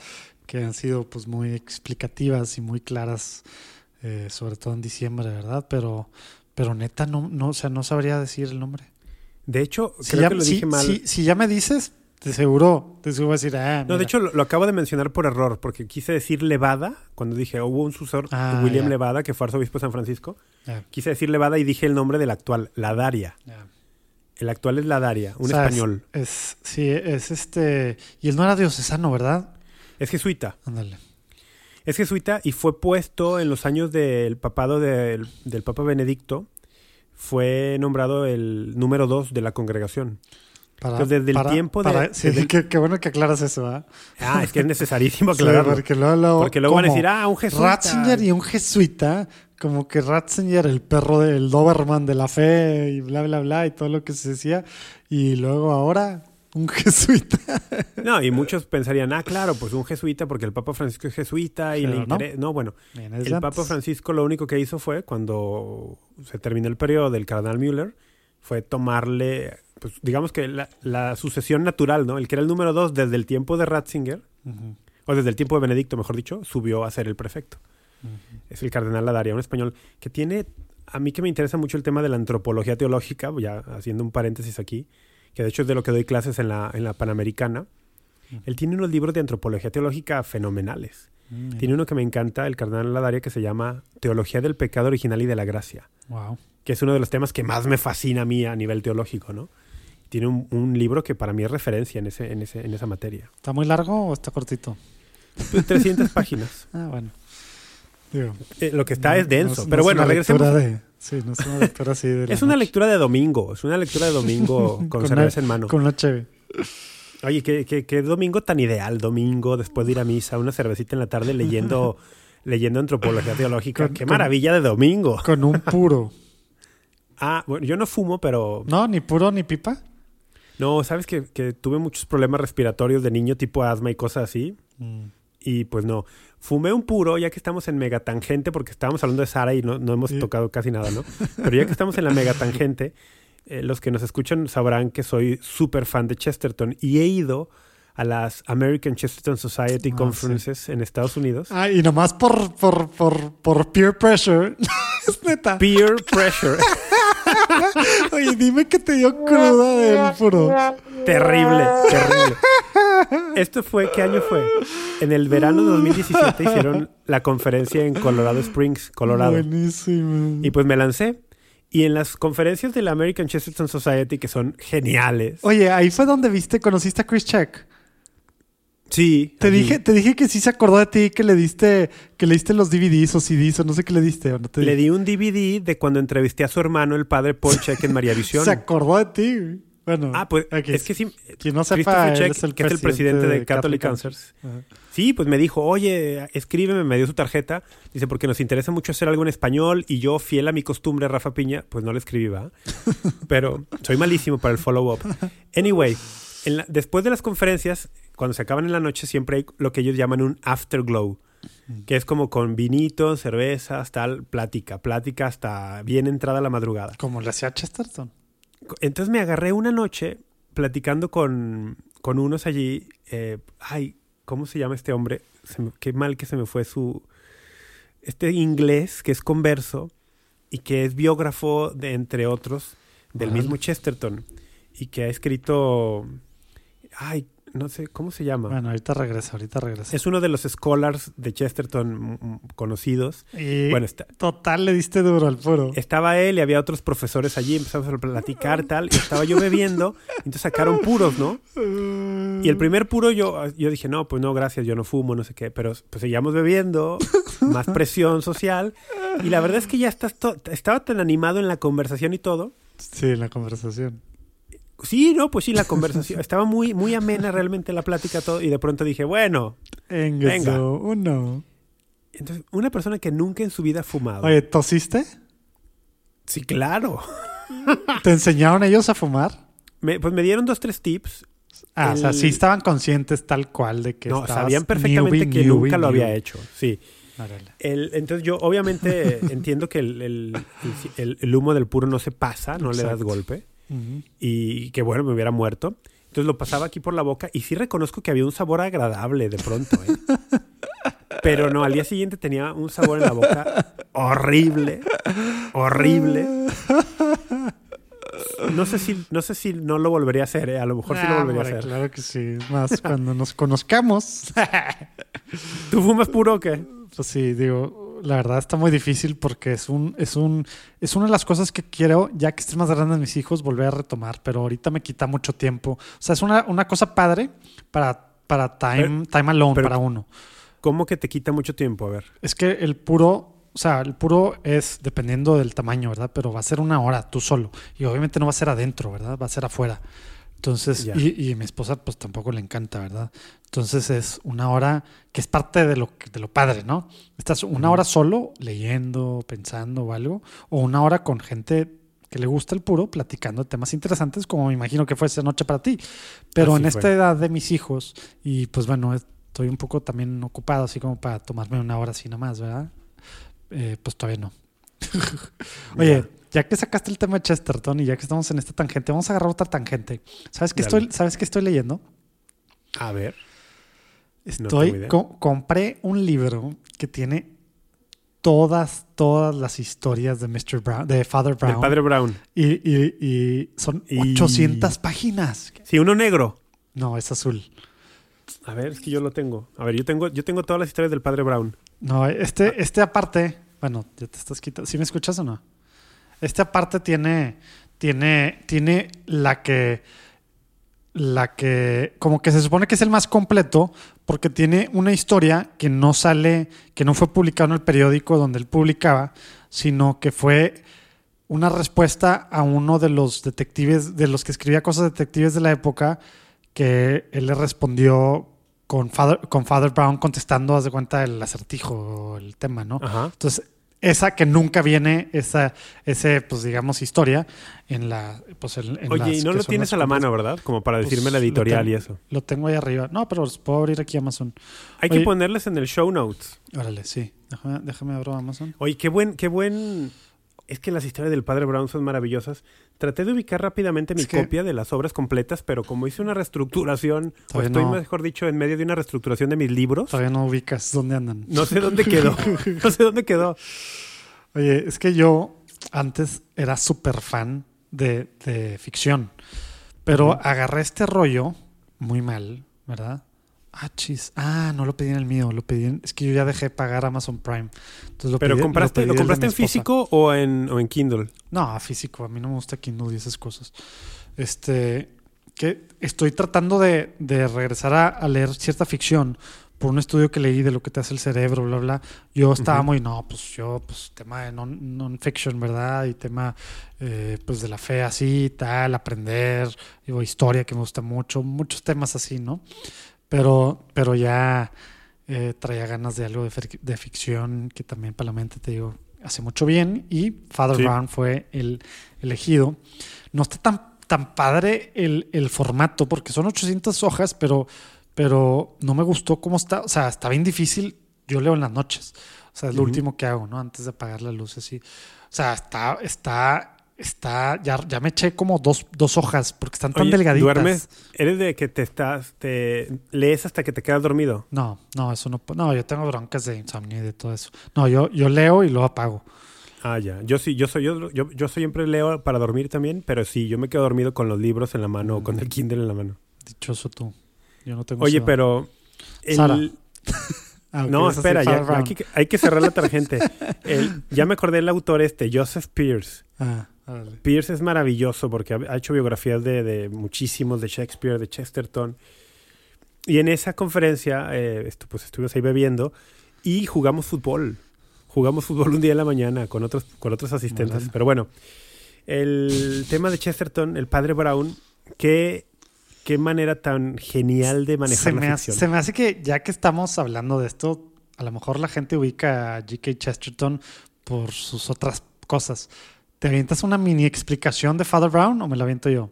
Que han sido pues muy explicativas y muy claras, eh, sobre todo en diciembre, ¿verdad? Pero, pero neta, no, no, o sea, no sabría decir el nombre. De hecho, Si creo ya, que lo si- dije mal. si- si ya me dices, de seguro, de seguro a decir, ah, No, de hecho lo, lo acabo de mencionar por error, porque quise decir Levada, cuando dije hubo un sucesor, Ah, William. Levada, que fue arzobispo de San Francisco. Ya, Quise decir Levada y dije el nombre del actual, Ladaria. ya. El actual es Ladaria, un O sea, es- español. Es, sí, es este. Y él no era diocesano, ¿verdad? Es jesuita. Ándale. Es jesuita y fue puesto en los años del papado del, del Papa Benedicto. Fue nombrado el número dos de la congregación. Para, Entonces, desde el para- tiempo de- para- sí, el- qué, bueno que aclaras eso, ¿ah? Ah, es que es necesarísimo Sí, aclararlo. porque luego, luego- porque luego van a decir, ah, un jesuita. Ratzinger y un jesuita, como que Ratzinger, el perro del Doberman de la fe y bla, bla, bla, y todo lo que se decía. Y luego ahora, un jesuita. No, y muchos pensarían, ah, claro, pues un jesuita, porque el Papa Francisco es jesuita y Pero le no. interesa. No. bueno, el Papa. Francisco lo único que hizo fue, cuando se terminó el periodo del cardenal Müller, fue tomarle, pues digamos que la, la sucesión natural, ¿no? El que era el número dos desde el tiempo de Ratzinger, o desde el tiempo de Benedicto, mejor dicho, subió a ser el prefecto. Es el cardenal Ladaria, un español que tiene, a mí que me interesa mucho el tema de la antropología teológica, ya haciendo un paréntesis aquí, que de hecho es de lo que doy clases en la, en la Panamericana. Él tiene unos libros de antropología teológica fenomenales. Mm, Tiene uno que me encanta, el cardenal Ladaria, que se llama Teología del pecado original y de la gracia, Wow. que es uno de los temas que más me fascina a mí a nivel teológico, ¿no? Tiene un, un libro que para mí es referencia en, ese, en, ese, en esa materia. ¿Está muy largo o está cortito? Pues 300 páginas. Ah, bueno. Digo, Eh, lo que está no- es denso. no no pero bueno, regresemos. lectura de- sí, no es una lectura así de la Es una noche. lectura de domingo, es una lectura de domingo con, Con cerveza en mano. Con una cheve. Oye, ¿qué, qué, qué domingo tan ideal, domingo después de ir a misa, una cervecita en la tarde leyendo, leyendo antropología teológica. Con- ¡Qué con- maravilla de domingo! Con un puro. Ah, bueno, yo no fumo, pero No, ni puro ni pipa. No, sabes que, que tuve muchos problemas respiratorios de niño, tipo asma y cosas así. Y pues no, fumé un puro, ya que estamos en megatangente, porque estábamos hablando de Sara y no, no hemos Sí. tocado casi nada, ¿no? Pero ya que estamos en la megatangente, eh, los que nos escuchan sabrán que soy súper fan de Chesterton y he ido a las American Chesterton Society Ah, Conferences en Estados Unidos. Ah, y nomás por, por, por, por peer pressure. es neta. Peer pressure. Oye, dime que te dio cruda del puro. terrible, terrible. Esto fue, ¿qué año fue? En el verano de 2017 hicieron la conferencia en Colorado Springs, Colorado. Buenísimo. Y pues me lancé. Y en las conferencias de la American Chesterton Society, que son geniales. Oye, ahí fue donde viste, conociste a Chris Check. Sí. Te dije, te dije que sí se acordó de ti, que le diste, que le diste los DVDs o CDs o no sé qué le diste. ¿o no te Le di un DVD de cuando entrevisté a su hermano, el padre Paul Check, en María Visión. Se acordó de ti. Bueno, Ah, pues aquí es que sí. Quien no sepa, Check, es el que es el presidente de Catholic. Ajá. Sí, pues me dijo, oye, escríbeme, me dio su tarjeta. Dice, porque nos interesa mucho hacer algo en español y yo, fiel a mi costumbre, Rafa Piña, pues no le escribí, ¿va? Pero soy malísimo para el follow-up. Anyway, en la- después de las conferencias, cuando se acaban en la noche, siempre hay lo que ellos llaman un afterglow, que es como con vinitos, cervezas, tal, plática, plática hasta bien entrada la madrugada. Como le hacía Chesterton. Entonces me agarré una noche platicando con, con unos allí. eh, ay, ¿cómo se llama este hombre? Se me- qué mal que se me fue su... Este inglés que es converso y que es biógrafo de, entre otros, del mismo Chesterton. Y que ha escrito... Ay, no sé, ¿cómo se llama? Bueno, ahorita regresa, ahorita regresa. Es uno de los scholars de Chesterton mm, mm, conocidos. Y Bueno, está, total le diste duro al puro. estaba él y había otros profesores allí, empezamos a platicar tal, y estaba yo bebiendo, y entonces sacaron puros, ¿no? Y el primer puro yo, yo dije, no, pues no, gracias, yo no fumo, no sé qué, pero pues seguíamos bebiendo, más presión social, y la verdad es que ya estás estaba tan animado en la conversación y todo. Sí, en la conversación. Sí, no, pues sí, la conversación, estaba muy, muy amena realmente la plática, todo, y de pronto dije, bueno, Venga. Venga. uno. entonces, una persona que nunca en su vida ha fumado. Oye, ¿tosiste? Sí, claro. ¿Te enseñaron ellos a fumar? Me- pues me dieron dos, tres tips, Ah, o sea, sí estaban conscientes tal cual de que no, sabían perfectamente newbie, que newbie, nunca lo había hecho. Sí. El- entonces yo obviamente entiendo que el, el- humo del puro no se pasa, no le das Exacto. Y que bueno, me hubiera muerto. Entonces lo pasaba aquí por la boca y sí reconozco que había un sabor agradable de pronto. ¿eh? Pero no, al día siguiente tenía un sabor en la boca horrible, horrible. No sé si no, sé si no lo volvería a hacer, ¿eh? a lo mejor sí lo Ah, volvería a hacer. Claro que sí. Más cuando nos conozcamos. ¿Tú fumas puro o qué? Pues sí, digo, la verdad está muy difícil porque es un, es un, es una de las cosas que quiero, ya que estén más grandes mis hijos, volver a retomar, pero ahorita me quita mucho tiempo. O sea, es una, una cosa padre para, para time, time alone, pero- para uno. ¿Cómo que te quita mucho tiempo? A ver. Es que el puro, o sea, el puro es dependiendo del tamaño, ¿verdad? Pero va a ser una hora tú solo. Y obviamente no va a ser adentro, ¿verdad? Va a ser afuera. Entonces, y, y a mi esposa pues tampoco le encanta, ¿verdad? Entonces es una hora que es parte de lo, de lo padre, ¿no? Estás una hora solo leyendo, pensando o algo, o una hora con gente que le gusta el puro, platicando de temas interesantes, como me imagino que fue esa noche para ti. Pero Así en fue. esta edad de mis hijos, y pues bueno, estoy un poco también ocupado, así como para tomarme una hora así nomás, ¿verdad? Eh, pues todavía no. Oye, ya que sacaste el tema de Chesterton y ya que estamos en esta tangente, vamos a agarrar otra tangente. ¿Sabes qué, Dale. estoy, ¿sabes qué estoy leyendo? A ver. Estoy, idea. co- compré un libro que tiene todas, todas las historias de Mr. Brown, de Father Brown. Del padre Brown. Y, y- y son Y- 800 páginas. Sí, uno negro. No, es azul. A ver, es que yo lo tengo. A ver, yo tengo, yo tengo todas las historias del padre Brown. No, Ah. este, este aparte, bueno, ya te estás quitando. ¿Sí me escuchas o no? Este aparte tiene, tiene, tiene la que, la que, como que se supone que es el más completo, porque tiene una historia que no sale, que no fue publicado en el periódico donde él publicaba, sino que fue una respuesta a uno de los detectives, de los que escribía cosas detectives de la época, que él le respondió con Father, con Father Brown contestando, haz de cuenta, el acertijo, el tema, ¿no? Ajá. Entonces, esa que nunca viene, esa, ese, pues digamos, historia en la, pues en, en Oye, y no lo tienes a la mano, ¿verdad? Como para Pues, decirme la editorial tengo- y eso. Lo tengo ahí arriba. No, pero los puedo abrir aquí Amazon. Hay Oye. que ponerles en el show notes. Órale, sí. Déjame, déjame abrir Amazon. Oye, qué buen, qué buen. Es que las historias del padre Brown son maravillosas. Traté de ubicar rápidamente mi Es que- copia de las obras completas, pero como hice una reestructuración, o estoy no. mejor dicho en medio de una reestructuración de mis libros, Todavía no ubicas dónde andan. no sé dónde quedó. No sé dónde quedó. Oye, es que yo antes era súper fan de, de ficción, pero agarré este rollo muy mal, ¿verdad? Ah, chis. Ah, no lo pedí en el mío, lo pedí en... Es que yo ya dejé pagar Amazon Prime. Entonces lo Pero pedí- compraste, pedí ¿lo compraste en físico o en, o en Kindle? No, físico. A mí no me gusta Kindle y esas cosas. Este, que estoy tratando de, de regresar a, a leer cierta ficción por un estudio que leí de lo que te hace el cerebro, bla, bla. Yo estaba muy, no, pues yo, pues tema de non- non-fiction, ¿verdad? Y tema, eh, pues de la fe así, tal, aprender, digo, historia que me gusta mucho, muchos temas así, ¿no? Pero, pero ya eh, traía ganas de algo de, fic- de ficción que también para la mente, te digo, hace mucho bien. Y Father Sí. Brown fue el elegido. No está tan, tan padre el, el formato, porque son 800 hojas, pero, pero no me gustó cómo está. O sea, está bien difícil. Yo leo en las noches. O sea, es lo último que hago, ¿no? Antes de apagar las luces. Sí. O sea, está, está, está. Ya, ya me eché como dos, dos hojas porque están tan Oye, delgaditas. ¿Duermes? ¿Eres de que te estás, te lees hasta que te quedas dormido? No, no, eso no. No, yo tengo broncas de insomnio y de todo eso. No, yo, yo leo y luego apago. Ah, ya. Yo sí, yo soy, yo, yo, yo siempre leo para dormir también, pero sí, yo me quedo dormido con los libros en la mano o con el Kindle en la mano. Dichoso tú. Yo no tengo. Oye, pero el- Sara. Ah, no, espera, ya, aquí- hay que cerrar la. El- ya me acordé del autor este, Joseph Pierce. Ah, Pierce es maravilloso porque ha, hecho biografías de, de muchísimos, de Shakespeare, de Chesterton. Y en esa conferencia, eh, esto, pues estuvimos ahí bebiendo y jugamos fútbol. Jugamos fútbol un día en la mañana con otros, con otros asistentes. Pero bueno, el tema de Chesterton, el padre Brown, qué, qué manera tan genial de manejar se la me, hace, se me hace que ya que estamos hablando de esto, a lo mejor la gente ubica a G.K. Chesterton por sus otras cosas. ¿Te avientas una mini explicación de Father Brown o me la aviento yo?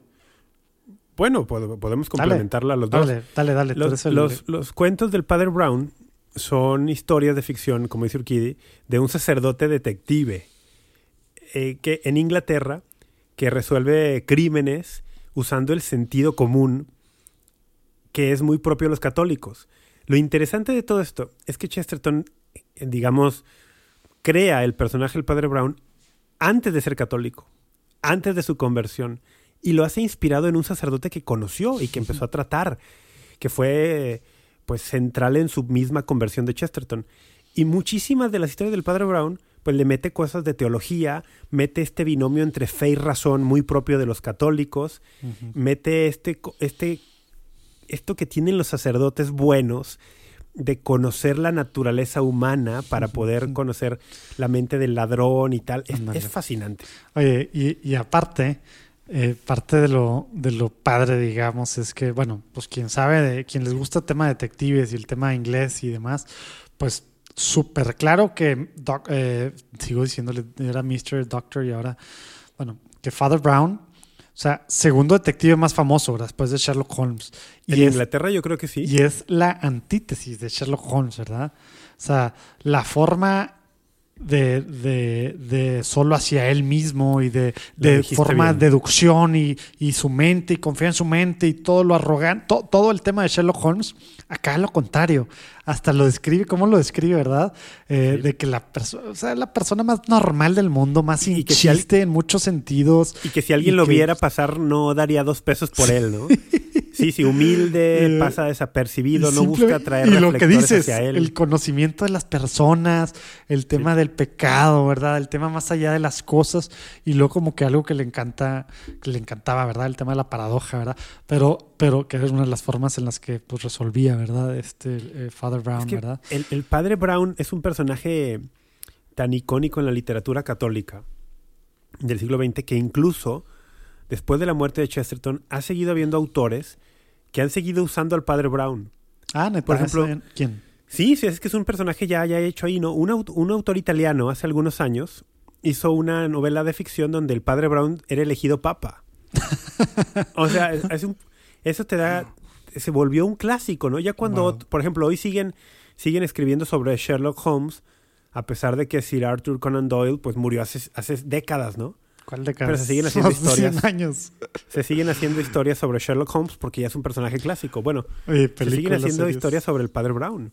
Bueno, pod- podemos complementarla a los dos. Dale, dale, dale. Los, el- los- los cuentos del padre Brown son historias de ficción, como dice Urquidi, de un sacerdote detective eh, que en Inglaterra que resuelve crímenes usando el sentido común que es muy propio de los católicos. Lo interesante de todo esto es que Chesterton, eh, digamos, crea el personaje del padre Brown antes de ser católico, antes de su conversión, y lo hace inspirado en un sacerdote que conoció y que empezó a tratar, que fue pues central en su misma conversión de Chesterton. Y muchísimas de las historias del padre Brown pues le mete cosas de teología, mete este binomio entre fe y razón muy propio de los católicos, mete este, este, esto que tienen los sacerdotes buenos de conocer la naturaleza humana para poder conocer la mente del ladrón y tal. Es, es fascinante. Oye, y, y aparte, eh, parte de lo, de lo padre, digamos, es que, bueno, pues quien sabe, de quien les gusta el tema de detectives y el tema de inglés y demás, pues súper claro que, doc- eh, sigo diciéndole, era Mr. Doctor y ahora, bueno, que Father Brown, o sea, segundo detective más famoso ¿verdad? después de Sherlock Holmes. En es, Inglaterra yo creo que sí. y es la antítesis de Sherlock Holmes, ¿verdad? O sea, la forma de, de, de solo hacia él mismo y de, de forma bien. de deducción y, y su mente y confía en su mente y todo lo arrogante, to- todo el tema de Sherlock Holmes, acá lo contrario, hasta lo describe, ¿cómo lo describe, verdad? Eh, Sí. De que la persona, o sea, la persona más normal del mundo, más sin Y que si al- chiste en muchos sentidos. Y que si alguien lo que- viera pasar, no daría dos pesos por él, ¿no? Sí, sí, humilde, Eh, pasa desapercibido, no busca traer y lo que dices, hacia él. el conocimiento de las personas, el tema del pecado, ¿verdad? El tema más allá de las cosas y luego como que algo que le encanta, que le encantaba, ¿verdad? El tema de la paradoja, ¿verdad? Pero, pero que es una de las formas en las que pues resolvía, ¿verdad? Este eh, Father Brown, Es que ¿verdad? el, el padre Brown es un personaje tan icónico en la literatura católica del siglo XX que incluso después de la muerte de Chesterton ha seguido habiendo autores que han seguido usando al padre Brown. Ah, por ejemplo, ¿quién? Sí, sí, es que es un personaje ya, ya hecho ahí, ¿no? Un, aut- un autor italiano hace algunos años hizo una novela de ficción donde el padre Brown era elegido papa. o sea, es, es un- eso te da, se volvió un clásico, ¿no? Ya cuando, Wow. por ejemplo, hoy siguen, siguen escribiendo sobre Sherlock Holmes, a pesar de que Sir Arthur Conan Doyle, pues murió hace, hace décadas, ¿no? ¿Cuál de Pero se siguen haciendo Más de 100 historias. años. Se siguen haciendo historias sobre Sherlock Holmes porque ya es un personaje clásico. Bueno, Oye, se siguen haciendo series. historias sobre el padre Brown.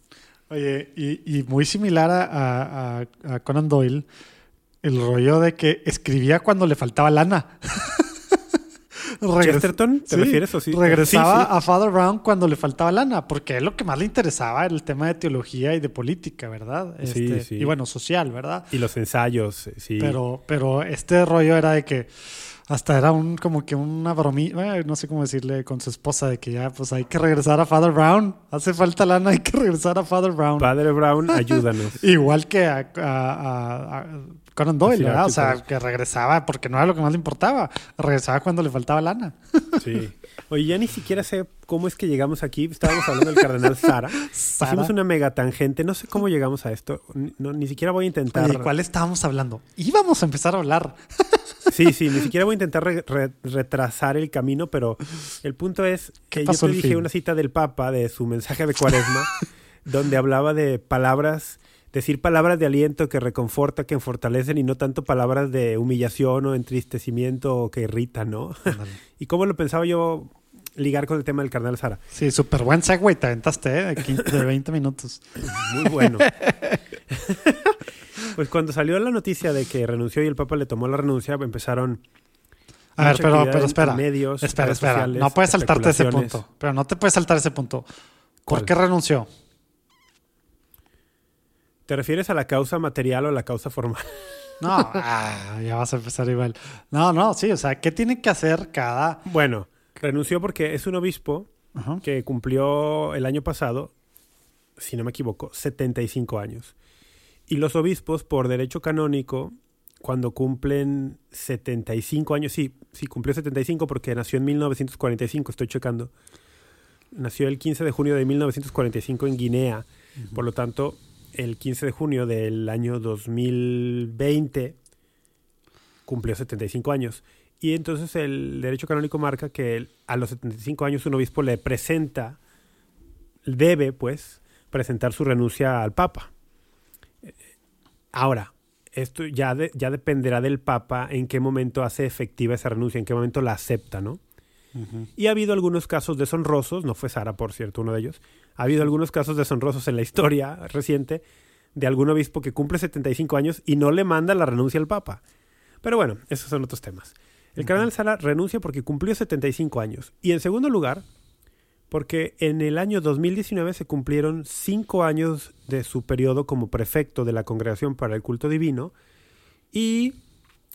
Oye, y, y muy similar a- a Conan Doyle, el rollo de que escribía cuando le faltaba lana. ¿Chesterton? ¿Te Sí, refieres o sí? Regresaba Sí, sí. a Father Brown cuando le faltaba lana, porque él lo que más le interesaba era el tema de teología y de política, ¿verdad? Este, sí. Y bueno, social, ¿verdad? Y los ensayos, sí. Pero, pero este rollo era de que hasta era un como que una bromita, no sé cómo decirle con su esposa, de que ya pues hay que regresar a Father Brown. Hace falta lana, hay que regresar a Father Brown. Padre Brown, ayúdanos. Igual que a, a- a- a Conan Doyle, ¿verdad? O sea, que regresaba porque no era lo que más le importaba. Regresaba cuando le faltaba lana. Sí. Oye, ya ni siquiera sé cómo es que llegamos aquí. Estábamos hablando del cardenal Sara. Sara. Hicimos una mega tangente. No sé cómo llegamos a esto. Ni, no, ni siquiera voy a intentar. ¿De cuál estábamos hablando? Íbamos a empezar a hablar. Sí, sí, ni siquiera voy a intentar re- re- retrasar el camino, pero el punto es ¿Qué que yo te dije fin? una cita del Papa de su mensaje de Cuaresma, donde hablaba de palabras, decir palabras de aliento que reconforta, que fortalecen y no tanto palabras de humillación o entristecimiento o que irritan, ¿no? y cómo lo pensaba yo ligar con el tema del carnal Sara. Sí, súper buen segue te aventaste, ¿eh? De 15 de 20 minutos. Muy bueno. pues cuando salió la noticia de que renunció y el Papa le tomó la renuncia, empezaron A ver, pero, espera. medios, espera, espera. sociales, No puedes saltarte ese punto. Pero no te puedes saltar ese punto. ¿Por ¿Cuál? qué renunció? ¿Te refieres a la causa material o a la causa formal? No, ah, ya vas a empezar igual. No, no, sí, o sea, ¿qué tiene que hacer cada... Bueno, renunció porque es un obispo Ajá. que cumplió el año pasado, si no me equivoco, 75 años. Y los obispos, por derecho canónico, cuando cumplen 75 años, sí, sí, cumplió 75 porque nació en 1945, estoy checando. Nació el 15 de junio de 1945 en Guinea. Por lo tanto, el 15 de junio del año 2020 cumplió 75 años. Y entonces el derecho canónico marca que a los 75 años un obispo le presenta, debe pues presentar su renuncia al Papa. Ahora, esto ya, ya dependerá del Papa en qué momento hace efectiva esa renuncia, en qué momento la acepta, ¿no? Y ha habido algunos casos deshonrosos, no fue Sara, por cierto, uno de ellos. Ha habido algunos casos deshonrosos en la historia reciente de algún obispo que cumple 75 años y no le manda la renuncia al Papa. Pero bueno, esos son otros temas. El cardenal Sara renuncia porque cumplió 75 años. Y en segundo lugar, porque en el año 2019 se cumplieron cinco años de su periodo como prefecto de la Congregación para el Culto Divino. Y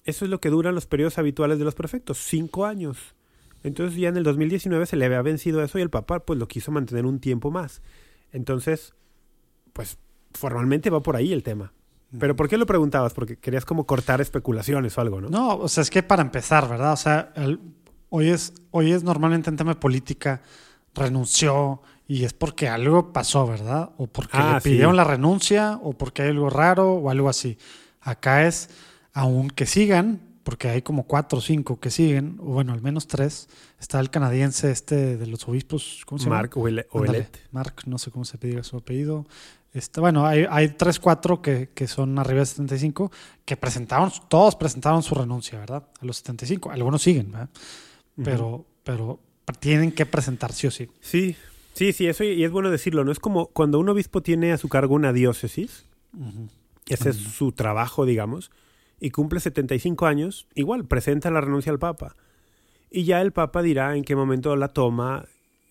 eso es lo que duran los periodos habituales de los prefectos, cinco años. Entonces ya en el 2019 se le había vencido eso y el Papa pues lo quiso mantener un tiempo más. Entonces, pues formalmente va por ahí el tema. Pero ¿por qué lo preguntabas? Porque querías como cortar especulaciones o algo, ¿no? No, o sea, es que para empezar, ¿verdad? O sea, el- hoy, es, hoy es normalmente en tema de política, renunció y es porque algo pasó, ¿verdad? O porque Ah, le sí. pidieron la renuncia o porque hay algo raro o algo así. Acá es, aun que sigan, porque hay como cuatro o cinco que siguen, o bueno, al menos tres, está el canadiense este de los obispos, ¿cómo se llama? Mark Ouellet. Mark, no sé cómo se diga su apellido. Este, bueno, hay, hay 3, 4 que, que son arriba de 75 que presentaron, todos presentaron su renuncia, ¿verdad? A los 75. Algunos siguen, ¿verdad? Pero, pero tienen que presentar sí o sí. Sí, sí, sí, eso y es bueno decirlo, ¿no? Es como cuando un obispo tiene a su cargo una diócesis, ese es su trabajo, digamos, y cumple 75 años, igual presenta la renuncia al Papa. Y ya el Papa dirá en qué momento la toma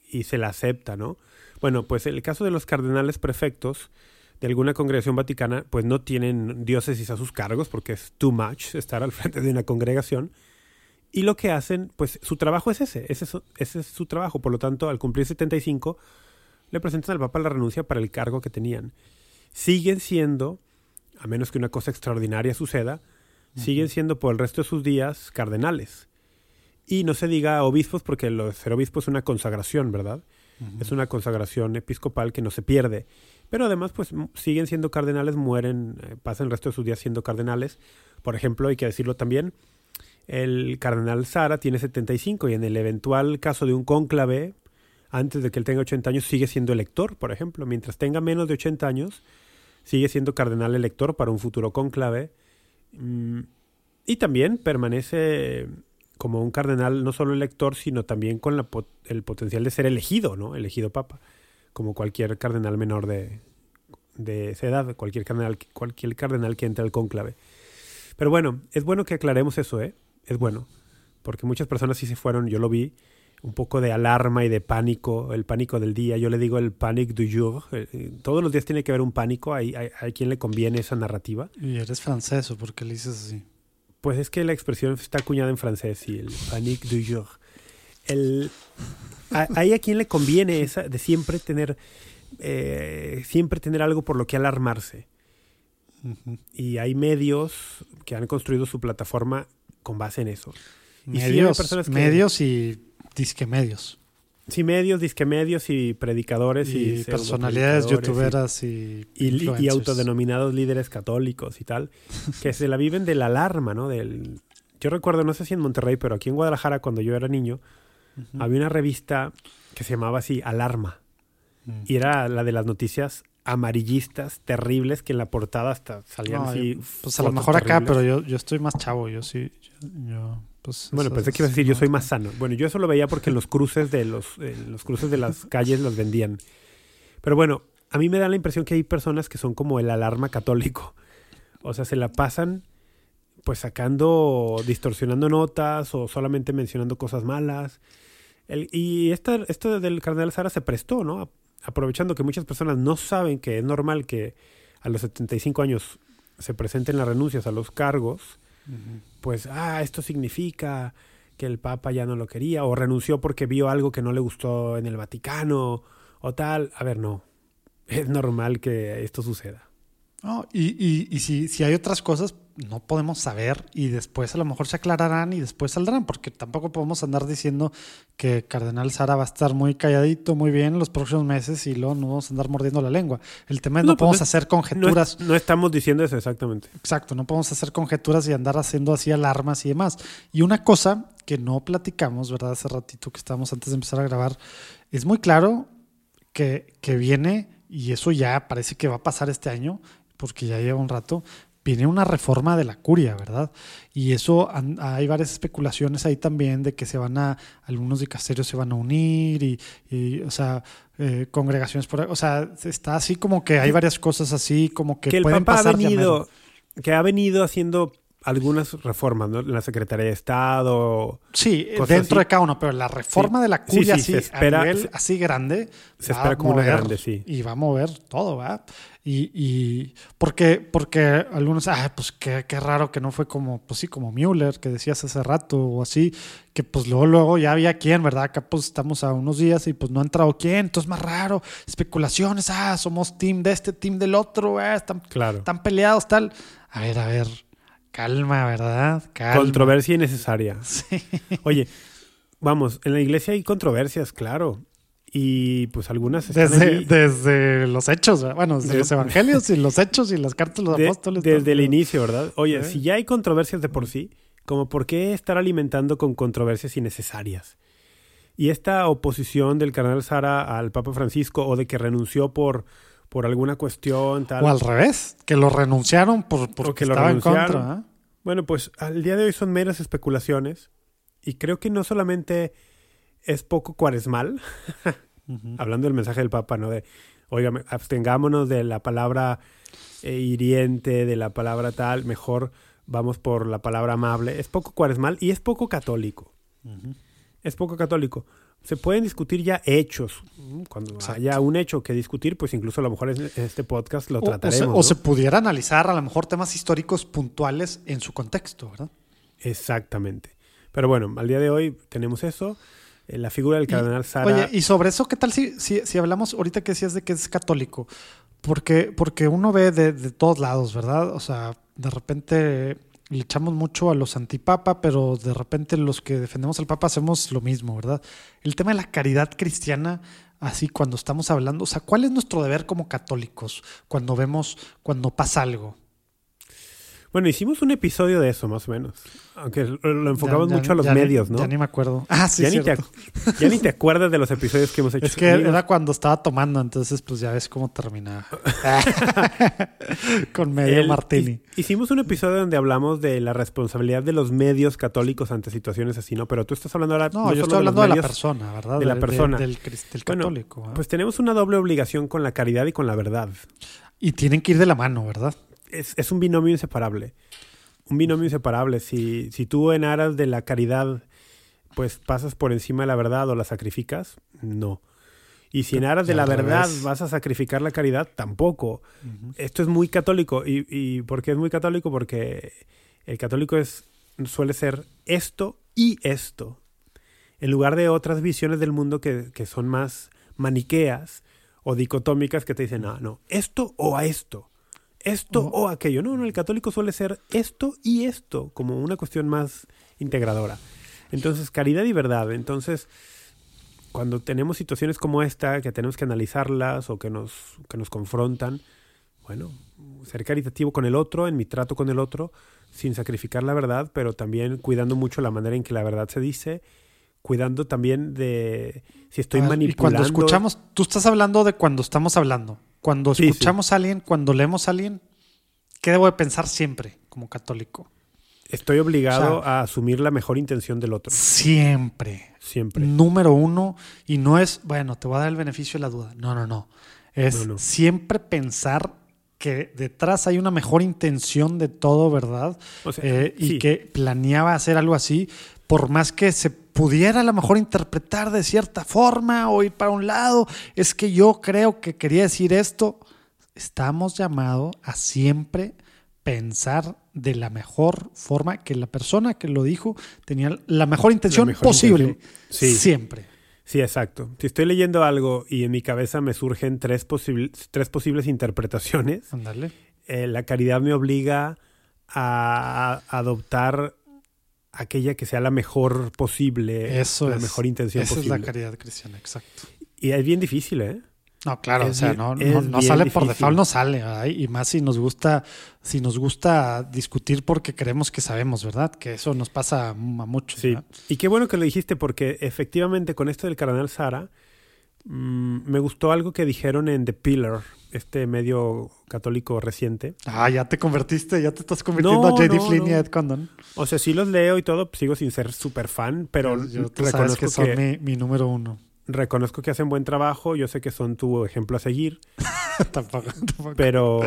y se la acepta, ¿no? Bueno, pues el caso de los cardenales prefectos de alguna congregación vaticana, pues no tienen diócesis a sus cargos porque es too much estar al frente de una congregación. Y lo que hacen, pues su trabajo es ese, ese es, ese es su trabajo. Por lo tanto, al cumplir 75, le presentan al Papa la renuncia para el cargo que tenían. Siguen siendo, a menos que una cosa extraordinaria suceda, siguen siendo por el resto de sus días cardenales. Y no se diga obispos porque lo de ser obispo es una consagración, ¿verdad? Es una consagración episcopal que no se pierde. Pero además, pues siguen siendo cardenales, mueren, eh, pasan el resto de sus días siendo cardenales. Por ejemplo, hay que decirlo también, el cardenal Sara tiene 75 y en el eventual caso de un cónclave, antes de que él tenga 80 años, sigue siendo elector, por ejemplo. Mientras tenga menos de 80 años, sigue siendo cardenal elector para un futuro cónclave. Mm, y también permanece como un cardenal no solo elector, sino también con la, el potencial de ser elegido, ¿no? Elegido papa, como cualquier cardenal menor de, de esa edad, cualquier cardenal, cualquier cardenal que entre al cónclave. Pero bueno, es bueno que aclaremos eso, ¿eh? Es bueno, porque muchas personas sí se fueron, yo lo vi, un poco de alarma y de pánico, el pánico del día, yo le digo el panic du jour, eh, eh, todos los días tiene que haber un pánico, hay, hay, hay quien le conviene esa narrativa. ¿Y eres francés o por qué le dices así? Pues es que la expresión está acuñada en francés y el panique du jour. El, hay a quien le conviene esa de siempre tener, eh, siempre tener algo por lo que alarmarse. Y hay medios que han construido su plataforma con base en eso. Medios, y, que, medios y disque medios. Sí, medios, disque medios y predicadores y, y personalidades youtuberas y, y, y, autodenominados líderes católicos y tal, que se la viven de la alarma, ¿no? Del, yo recuerdo, no sé si en Monterrey, pero aquí en Guadalajara, cuando yo era niño, uh -huh. había una revista que se llamaba así, Alarma. Uh -huh. Y era la de las noticias amarillistas, terribles, que en la portada hasta salían no, así. Pues a lo mejor terribles. acá, pero yo, yo estoy más chavo, yo sí, yo, yo pues bueno, pensé que iba a decir, yo soy más sano. Bueno, yo eso lo veía porque en los cruces de los, en los cruces de las calles los vendían. Pero bueno, a mí me da la impresión que hay personas que son como el alarma católico. O sea, se la pasan pues sacando, distorsionando notas o solamente mencionando cosas malas. El, y esta, esto del cardenal Sara se prestó, ¿no? Aprovechando que muchas personas no saben que es normal que a los 75 años se presenten las renuncias a los cargos pues, ah, esto significa que el Papa ya no lo quería, o renunció porque vio algo que no le gustó en el Vaticano, o tal. A ver, no. Es normal que esto suceda. No, y, y, y si, si, hay otras cosas, no podemos saber y después a lo mejor se aclararán y después saldrán, porque tampoco podemos andar diciendo que Cardenal Sara va a estar muy calladito, muy bien los próximos meses y luego no vamos a andar mordiendo la lengua. El tema es no, no podemos pues hacer conjeturas. No, no, estamos diciendo eso exactamente. Exacto, no podemos hacer conjeturas y andar haciendo así alarmas y demás. Y una cosa que no platicamos, ¿verdad? Hace ratito que estábamos antes de empezar a grabar, es muy claro que, que viene, y eso ya parece que va a pasar este año, porque ya lleva un rato, viene una reforma de la curia, ¿verdad? Y eso hay varias especulaciones ahí también de que se van a, algunos dicasterios se van a unir y, y o sea, eh, congregaciones por o sea, está así como que hay varias cosas así como que, que el pueden Papa pasar ha venido, que ha venido haciendo algunas reformas, ¿no? La Secretaría de Estado. Sí, dentro así. de cada uno, pero la reforma sí. de la curia sí, sí, así, espera, a nivel así grande. Se espera como mover, una grande, sí. Y va a mover todo, ¿verdad? Y, y porque, porque algunos, ah, pues qué, qué, raro que no fue como, pues sí, como Müller, que decías hace rato, o así, que pues luego, luego ya había quién, ¿verdad? Acá pues estamos a unos días y pues no ha entrado quién, entonces más raro, especulaciones, ah, somos team de este, team del otro, ah, están, claro. están peleados, tal. A ver, a ver, Calma, ¿verdad? Calma. Controversia innecesaria. Sí. Oye, vamos, en la iglesia hay controversias, claro. Y pues algunas desde, desde los hechos, bueno, desde los evangelios y los hechos y las cartas de los de, apóstoles. Desde todo. el inicio, ¿verdad? Oye, ¿Sí? si ya hay controversias de por sí, como por qué estar alimentando con controversias innecesarias. Y esta oposición del cardenal Sara al Papa Francisco o de que renunció por por alguna cuestión, tal. O al revés, que lo renunciaron por, porque que lo estaba en renunciaron. contra. ¿eh? Bueno, pues al día de hoy son meras especulaciones y creo que no solamente es poco cuaresmal, hablando del mensaje del Papa, ¿no? De, oiga, abstengámonos de la palabra eh, hiriente, de la palabra tal, mejor vamos por la palabra amable. Es poco cuaresmal y es poco católico. Es poco católico. Se pueden discutir ya hechos. ¿m? Cuando Exacto. haya un hecho que discutir, pues incluso a lo mejor en este podcast lo O- O, se, trataremos. o se pudiera analizar a lo mejor temas históricos puntuales en su contexto, ¿verdad? Exactamente. Pero bueno, al día de hoy tenemos eso. Eh, la figura del cardenal Sara. Oye, y sobre eso, ¿qué tal si, si, si hablamos ahorita que decías de que es católico? Porque, porque uno ve de, de todos lados, ¿verdad? O sea, de repente le echamos mucho a los antipapa, pero de repente los que defendemos al papa hacemos lo mismo, ¿verdad? El tema de la caridad cristiana, así cuando estamos hablando, o sea, ¿cuál es nuestro deber como católicos cuando vemos, cuando pasa algo? Bueno, hicimos un episodio de eso, más o menos. Aunque lo enfocamos Ya- ya- mucho a los ni- medios, ¿no? Ya ni me acuerdo. Ah, sí, ya, ni te, ya ni te acuerdas de los episodios que hemos hecho. Es que Amigos, era cuando estaba tomando, entonces pues ya ves cómo terminaba. Con medio el- martini. hi- Hicimos un episodio donde hablamos de la responsabilidad de los medios católicos ante situaciones así, ¿no? Pero tú estás hablando ahora. No, no yo estoy hablando de la persona, ¿verdad? de la persona. del, cris- del Bueno, católico. Pues tenemos una doble obligación con la caridad y con la verdad. y tienen que ir de la mano, ¿verdad? Es, es un binomio inseparable. Un binomio inseparable. Si, si tú en aras de la caridad, pues pasas por encima de la verdad o la sacrificas, no. Y si en aras de la verdad vas a sacrificar la caridad, tampoco. Esto es muy católico. ¿Y, y por qué es muy católico? Porque el católico es, suele ser esto y esto. En lugar de otras visiones del mundo que, que son más maniqueas o dicotómicas que te dicen, no, no, esto o a esto. Esto O- o aquello. No, no, el católico suele ser esto y esto, como una cuestión más integradora. Entonces, caridad y verdad. Entonces, cuando tenemos situaciones como esta, que tenemos que analizarlas o que nos, que nos confrontan, bueno, ser caritativo con el otro, en mi trato con el otro, sin sacrificar la verdad, pero también cuidando mucho la manera en que la verdad se dice, cuidando también de si estoy ver, manipulando. Y cuando escuchamos, tú estás hablando de cuando estamos hablando. Cuando Sí, sí. escuchamos a alguien, cuando leemos a alguien, ¿qué debo de pensar siempre como católico? Estoy obligado O sea, a asumir la mejor intención del otro. Siempre. Siempre. Número uno. Y no es, bueno, te voy a dar el beneficio de la duda. No, no, no. Es No, no. siempre pensar que detrás hay una mejor intención de todo, ¿verdad? O sea, Eh, y que planeaba hacer algo así, por más que se pudiera a lo mejor interpretar de cierta forma o ir para un lado, es que yo creo que quería decir esto. Estamos llamados a siempre pensar de la mejor forma que la persona que lo dijo tenía la mejor intención mejor posible. intención. Sí. Siempre. Sí, exacto. Si estoy leyendo algo y en mi cabeza me surgen tres, posible- tres posibles interpretaciones, eh, la caridad me obliga a, a adoptar aquella que sea la mejor posible, Eso la es. mejor intención Esa posible. es la caridad cristiana, exacto. Y es bien difícil, ¿eh? No, claro, Es o sea, bien- no, no, sale por default, no sale, ¿verdad? y más si nos gusta, si nos gusta discutir porque creemos que sabemos, ¿verdad? Que eso nos pasa a muchos. Sí. ¿verdad? Y qué bueno que lo dijiste porque efectivamente con esto del cardenal Sara mm, me gustó algo que dijeron en The Pillar, este medio católico reciente. Ah, ya te convertiste, ya te estás convirtiendo No, a J.D. no, Flynn y a Ed Condon. O sea, sí los leo y todo, sigo sin ser súper fan, pero Yo- yo- tú sabes reconozco que son que, mi, mi número uno. reconozco que hacen buen trabajo, yo sé que son tu ejemplo a seguir, tampoco, tampoco. pero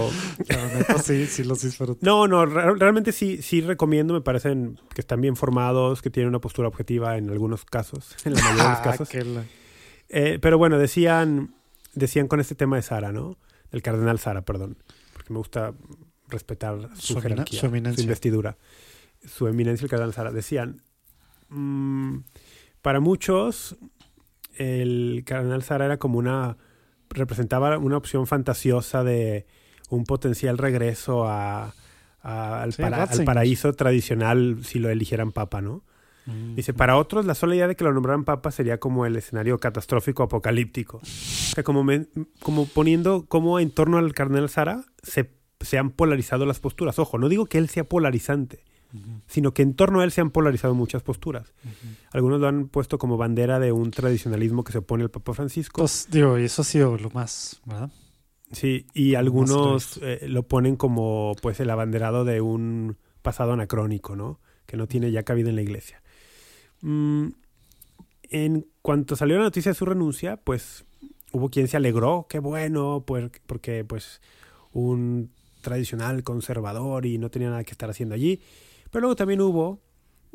neta, sí, sí los disfruto. no, no, re- realmente sí, sí recomiendo, me parecen que están bien formados, que tienen una postura objetiva en algunos casos, en la mayoría de los Ah, casos. Eh, pero bueno, decían, decían con este tema de Sara, ¿no? Del cardenal Sara, perdón, porque me gusta respetar su, Su jerarquía, su eminencia. investidura, su eminencia el cardenal Sara. Decían, mm, para muchos el cardenal Sara era como una representaba una opción fantasiosa de un potencial regreso a, a- al, Sí, para- al paraíso tradicional si lo eligieran papa, ¿no? Mm. Dice, para otros la sola idea de que lo nombraran papa sería como el escenario catastrófico apocalíptico. O sea, como, como poniendo como en torno al cardenal Sara se, se han polarizado las posturas. Ojo, no digo que él sea polarizante, sino que en torno a él se han polarizado muchas posturas. Algunos lo han puesto como bandera de un tradicionalismo que se opone al Papa Francisco. Pues digo, y eso ha sido lo más, ¿verdad? Sí, y algunos eh, lo ponen como pues el abanderado de un pasado anacrónico, ¿no? Que no tiene ya cabida en la iglesia. Mm, en cuanto salió la noticia de su renuncia, pues hubo quien se alegró, qué bueno, pues, porque pues un tradicional conservador y no tenía nada que estar haciendo allí. Pero luego también hubo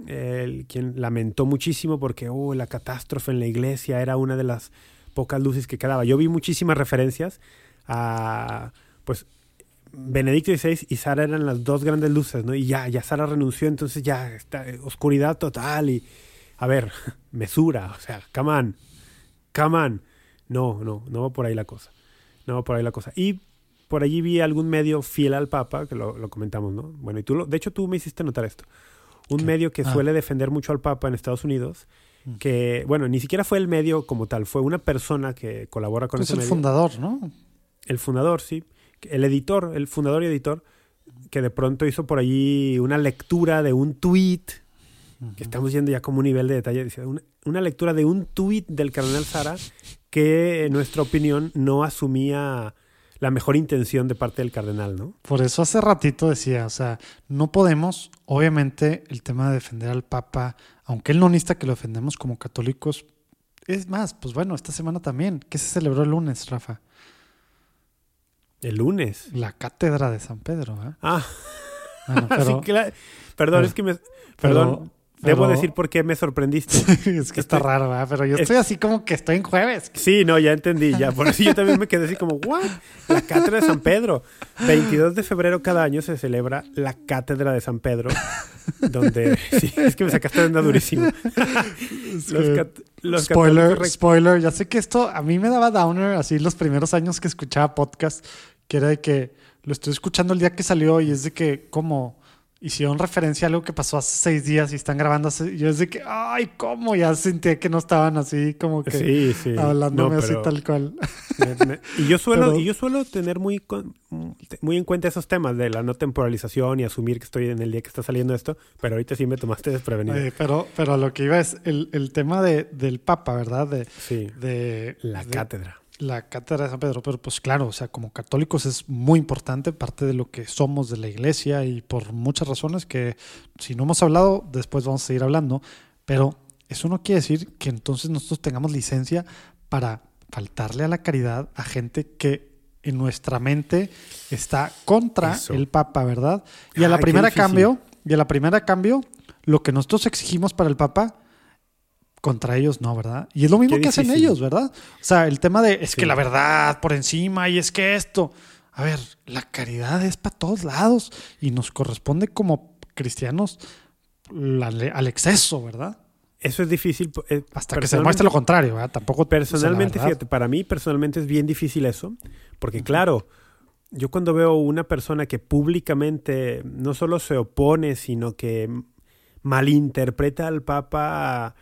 el, quien lamentó muchísimo porque oh, la catástrofe en la iglesia era una de las pocas luces que quedaba. Yo vi muchísimas referencias a, pues, Benedicto XVI y Sara eran las dos grandes luces, ¿no? Y ya, ya Sara renunció, entonces ya está oscuridad total y, a ver, mesura, o sea, come on, come on. No, no, no va por ahí la cosa. No va por ahí la cosa. Y por allí vi algún medio fiel al Papa, que lo, comentamos, ¿no? Bueno, y tú, lo, de hecho, tú me hiciste notar esto. Un medio que ah. suele defender mucho al Papa en Estados Unidos, mm. que, bueno, ni siquiera fue el medio como tal, fue una persona que colabora con es ese el fundador, ¿no? El fundador, sí. El editor, el fundador y editor, que de pronto hizo por allí una lectura de un que estamos yendo ya como un nivel de detalle, una, una lectura de un tweet del cardenal Sara que, en nuestra opinión, no asumía la mejor intención de parte del cardenal, ¿no? Por eso hace ratito decía, o sea, no podemos, obviamente, el tema de defender al Papa, aunque él no necesita que lo defendamos como católicos, es más, pues bueno, esta semana también, ¿qué se celebró el lunes, Rafa? El lunes. La cátedra de San Pedro, ¿eh? Ah. Bueno, Perdón, es que me... Perdón. Debo decir por qué me sorprendiste. es que está raro, ¿verdad? Pero yo estoy así como que estoy en jueves. Sí, no, ya entendí. Ya. Por eso yo también me quedé así como, ¿what? La Cátedra de San Pedro. 22 de febrero cada año se celebra la Cátedra de San Pedro. donde... Sí, es que me sacaste de onda durísimo. los spoiler, spoiler. Ya sé que esto a mí me daba downer así los primeros años que escuchaba podcast, que era de que lo estoy escuchando el día que salió y es de que como hicieron referencia a algo que pasó hace seis días y están grabando hace, yo desde que, ay, ¿cómo? Ya sentí que no estaban así como que sí, sí. hablándome así tal cual. y yo suelo, y yo suelo tener muy, muy en cuenta esos temas de la no temporalización y asumir que estoy en el día que está saliendo esto, pero ahorita sí me tomaste desprevenido. pero, pero lo que iba es el, el tema de, del Papa, ¿verdad? De, sí. De la cátedra la cátedra de San Pedro, pero pues claro, o sea, como católicos es muy importante, parte de lo que somos de la iglesia y por muchas razones que si no hemos hablado, después vamos a seguir hablando, pero eso no quiere decir que entonces nosotros tengamos licencia para faltarle a la caridad a gente que en nuestra mente está contra el Papa, ¿verdad? Y a la primera cambio, y a la primera cambio, lo que nosotros exigimos para el Papa contra ellos no, ¿verdad? Y es lo mismo que hacen ellos, ¿verdad? O sea, el tema de es que la verdad por encima y es que esto. A ver, la caridad es para todos lados y nos corresponde como cristianos al exceso, ¿verdad? Eso es difícil. Eh, Hasta que se demuestre lo contrario, ¿verdad? Tampoco. Personalmente, fíjate, para mí personalmente es bien difícil eso, porque claro, yo cuando veo una persona que públicamente no solo se opone, sino que malinterpreta al Papa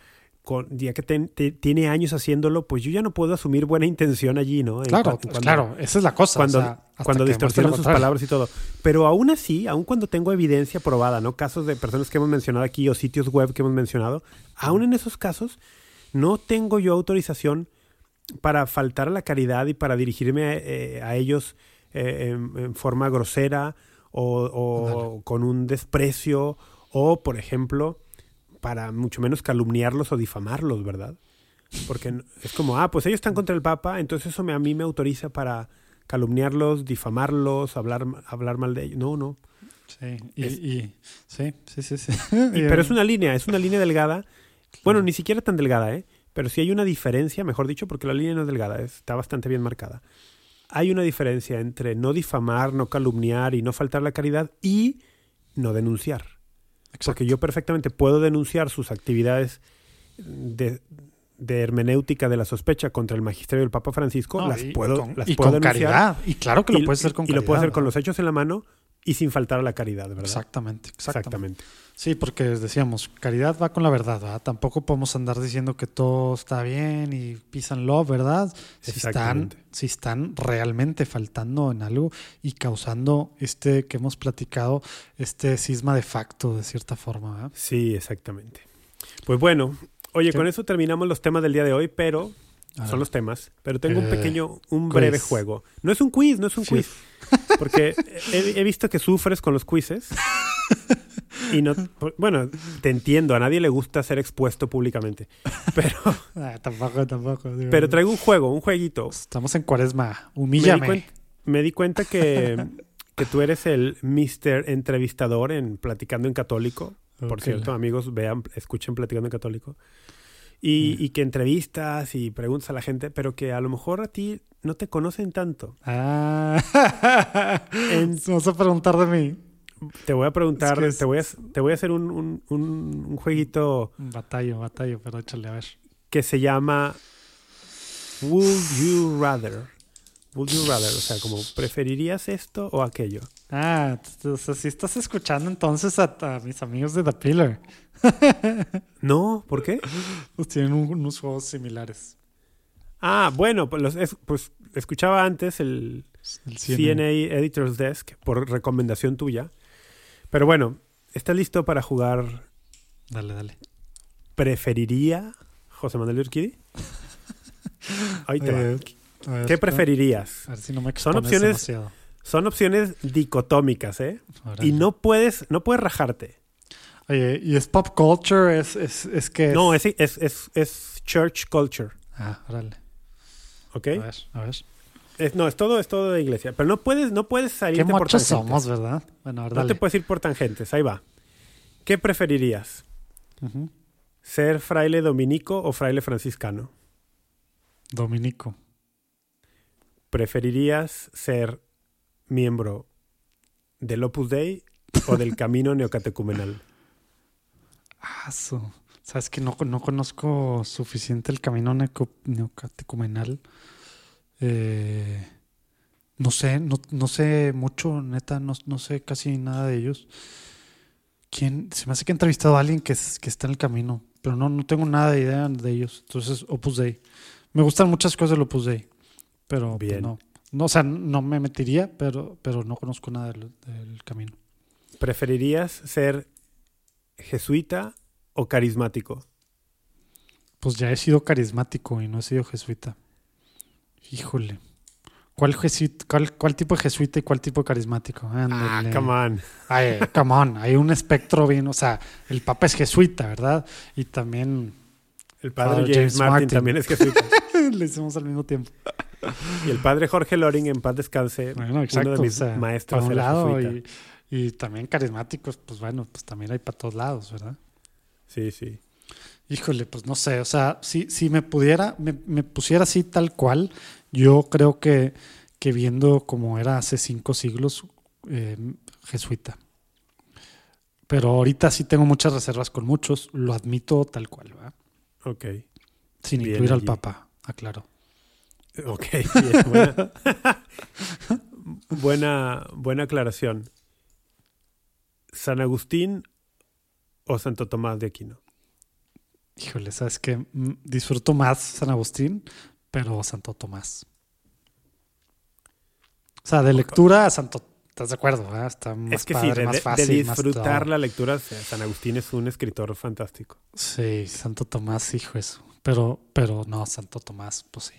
ya que tiene años haciéndolo, pues yo ya no puedo asumir buena intención allí, ¿no? Claro, claro, esa es la cosa. Cuando, cuando distorsionan sus palabras y todo. Pero aún así, aún cuando tengo evidencia probada, ¿no? Casos de personas que hemos mencionado aquí o sitios web que hemos mencionado, aún en esos casos no tengo yo autorización para faltar a la caridad y para dirigirme a, eh, ellos eh, en, forma grosera o, o con un desprecio o, por ejemplo, para mucho menos calumniarlos o difamarlos, ¿verdad? Porque es como, ah, pues ellos están contra el Papa, entonces eso me, a mí me autoriza para calumniarlos, difamarlos, hablar, hablar mal de ellos. No, no. Sí, y, sí, sí, sí. sí. pero es una línea, es una línea delgada. Bueno, ni siquiera tan delgada, ¿eh? Pero sí hay una diferencia, mejor dicho, porque la línea no es delgada, está bastante bien marcada. Hay una diferencia entre no difamar, no calumniar y no faltar la caridad y no denunciar. Porque yo perfectamente puedo denunciar sus actividades de, hermenéutica de la sospecha contra el magisterio del Papa Francisco, las puedo, las puedo denunciar. Caridad. Y claro que lo puedes hacer con Y lo puedo hacer con los hechos en la mano y sin faltar a la caridad, ¿verdad? Exactamente, exactamente. Sí, porque decíamos, caridad va con la verdad, ¿verdad? Tampoco podemos andar diciendo que todo está bien y pisan love, ¿verdad? Si están, si están realmente faltando en algo y causando este que hemos platicado, este cisma de facto, de cierta forma, ¿verdad? Sí, exactamente. Pues bueno, oye, con eso terminamos los temas del día de hoy, pero son los temas, pero tengo un Eh, pequeño, un breve juego. No es un quiz, no es un Sí. quiz. Porque he, he visto que sufres con los quizzes. Y no, bueno, te entiendo, a nadie le gusta ser expuesto públicamente. Pero, Ah, tampoco, tampoco. digo, pero traigo un juego, un jueguito. Estamos en cuaresma. Me di, Humíllame. me di cuenta que, que tú eres el Mr. Entrevistador en Platicando en Católico. Por cierto, amigos, vean, escuchen Platicando en Católico. Y, Mm. y que entrevistas y preguntas a la gente, pero que a lo mejor a ti no te conocen tanto. Ah. En- Vamos a preguntar de mí. Te voy a preguntar, Es que es- te, voy a, te voy a hacer un, un- un- un jueguito Batallo, batallo, pero échale a ver. que se llama Would You Rather. Would You Rather, o sea, como ¿preferirías esto o aquello? Ah, o sea, si estás escuchando entonces a, a mis amigos de The Pillar. No, ¿por qué? Pues tienen un- unos juegos similares. Ah, bueno, pues, los- es- pues escuchaba antes el El CNA Editor's Desk por recomendación tuya. Pero bueno, ¿estás listo para jugar Dale, dale. preferiría José Manuel Urquidi? Ahí te va. Eh, ver, ¿Qué preferirías? A ver si no me Son opciones- demasiado. Son opciones dicotómicas, ¿eh? Y no puedes, no puedes rajarte. Oye, ¿y es pop culture? ¿Es, es, es que No, es, es, es, es church culture, Ah, órale. ¿ok? A ver, a ver. Es, no, es todo, es todo de iglesia. Pero no puedes, no puedes Qué salirte por muchos tangentes. somos, ¿verdad? Bueno, ver, No te puedes ir por tangentes. Ahí va. ¿Qué preferirías? ¿Ser fraile dominico o fraile franciscano? Dominico. ¿Preferirías ser miembro del Opus Dei o del Camino Neocatecumenal? Ah, Sabes que no, no conozco suficiente el camino neocatecumenal. Eh, no sé, no, no sé mucho, neta, no, no sé casi nada de ellos. ¿Quién? Se me hace que he entrevistado a alguien que, que está en el camino, pero no, no tengo nada de idea de ellos. Entonces, Opus Dei. Me gustan muchas cosas del Opus Dei, pero pues, Bien. no. No, o sea, no me metería, pero, pero no conozco nada del, del camino. ¿Preferirías ser jesuita o carismático? Pues ya he sido carismático y no he sido jesuita. Híjole. ¿Cuál, jesuita, cuál, cuál tipo de jesuita y cuál tipo de carismático? Ah, come on. Ay, come on. Hay un espectro bien. O sea, el Papa es jesuita, ¿verdad? Y también El padre James, James Martin, Martin. también es jesuita. le hicimos al mismo tiempo. y el padre Jorge Loring, en paz descanse, Bueno, exacto. uno de mis o sea, maestros por un era lado y, y también carismáticos, pues bueno, pues también hay para todos lados, ¿verdad? Sí, sí. Híjole, pues no sé, o sea, si, si me pudiera, me, me pusiera así tal cual, yo creo que, que viendo como era hace cinco siglos, eh, jesuita. Pero ahorita sí tengo muchas reservas con muchos, lo admito tal cual, ¿verdad? Ok. Sin Bien incluir al. Papa, aclaro. Ok, bien, buena. buena, buena aclaración. ¿San Agustín o Santo Tomás de Aquino? Híjole, sabes que disfruto más San Agustín, pero Santo Tomás. O sea, de lectura a Santo, ¿estás de acuerdo? verdad? Está más es que padre, sí, de, más fácil, de disfrutar la lectura, San Agustín es un escritor fantástico. Sí, Santo Tomás, hijo eso. Pero, pero no, Santo Tomás, pues sí.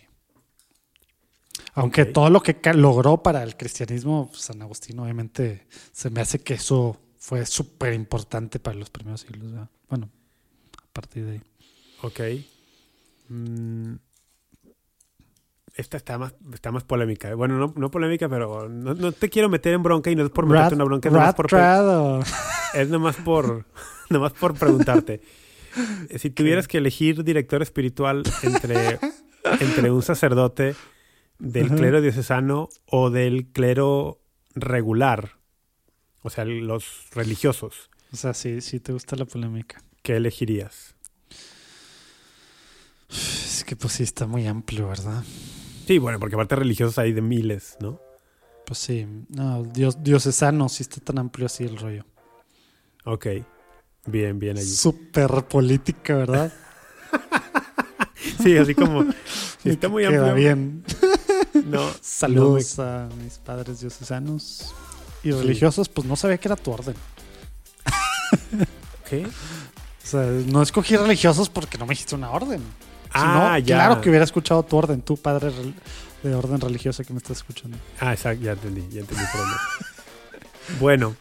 Aunque todo lo que logró para el cristianismo, San Agustín, obviamente, se me hace que eso fue súper importante para los primeros siglos. ¿verdad? Bueno, a partir de ahí. Ok. Mm, esta está más, está más polémica. ¿eh? Bueno, no, no polémica, pero no, no te quiero meter en bronca y no es por meterte Rat- una bronca, es nomás por, o- es nomás por, nomás por preguntarte. Eh, Si tuvieras que elegir director espiritual entre, entre un sacerdote del clero diocesano o del clero regular, o sea, los religiosos, O sea, sí, sí te gusta la polémica. ¿qué elegirías? Es que pues sí está muy amplio, ¿verdad? Sí, bueno, porque aparte religiosos hay de miles, ¿no? Pues sí, no, Dios, diocesano, sí está tan amplio así el rollo. Ok. Bien, bien allí. Súper política, ¿verdad? Sí, así como. sí, está muy Queda amplio. bien. No, Saludos a mis padres diocesanos y Sí. religiosos, pues no sabía que era tu orden. ¿Qué? O sea, no escogí religiosos porque no me dijiste una orden. Ah, no, ya. claro que hubiera escuchado tu orden, tu padre de orden religioso que me estás escuchando. Ah, exacto, ya entendí, ya entendí por dónde. bueno,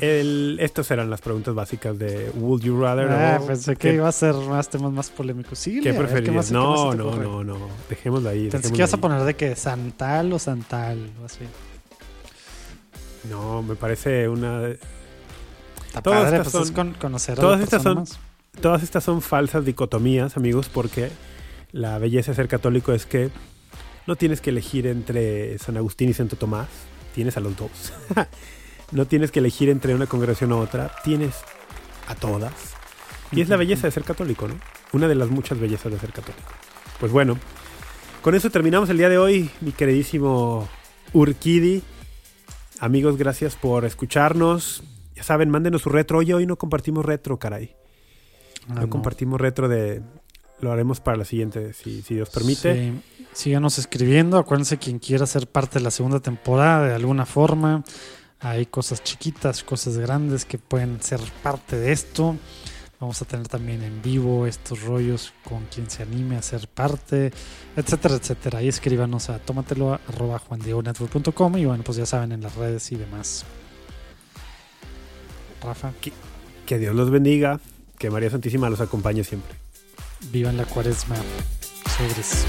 el, estas eran las preguntas básicas de Would You Rather Ah, pensé que ¿qué, iba a ser más temas más polémicos. Sí, ¿qué preferirías? No, no, no, no, dejémoslo ahí. Pensé que ibas a poner de que Santal o Santal o así. No, me parece una... Está Todas padre, estas pues es son- con, conocer a todas estas son- más. Todas estas son falsas dicotomías, amigos, porque la belleza de ser católico es que no tienes que elegir entre San Agustín y Santo Tomás, tienes a los dos. no tienes que elegir entre una congregación u otra, tienes a todas. Y es la belleza de ser católico, ¿no? Una de las muchas bellezas de ser católico. Pues bueno, con eso terminamos el día de hoy, mi queridísimo Urquidi. Amigos, gracias por escucharnos. Ya saben, mándenos su retro. Oye, hoy no compartimos retro, caray. Ah, No no. compartimos retro de... Lo haremos para la siguiente, si, si Dios permite. Sí. Síganos escribiendo. Acuérdense quien quiera ser parte de la segunda temporada de alguna forma. Hay cosas chiquitas, cosas grandes que pueden ser parte de esto. Vamos a tener también en vivo estos rollos con quien se anime a ser parte, etcétera, etcétera. Ahí escríbanos a tómatelo arroba juandiegonetwork.com y bueno, pues ya saben en las redes y demás. Rafa, Que Dios los bendiga. Que María Santísima los acompañe siempre. vivan la cuaresma. Sobres.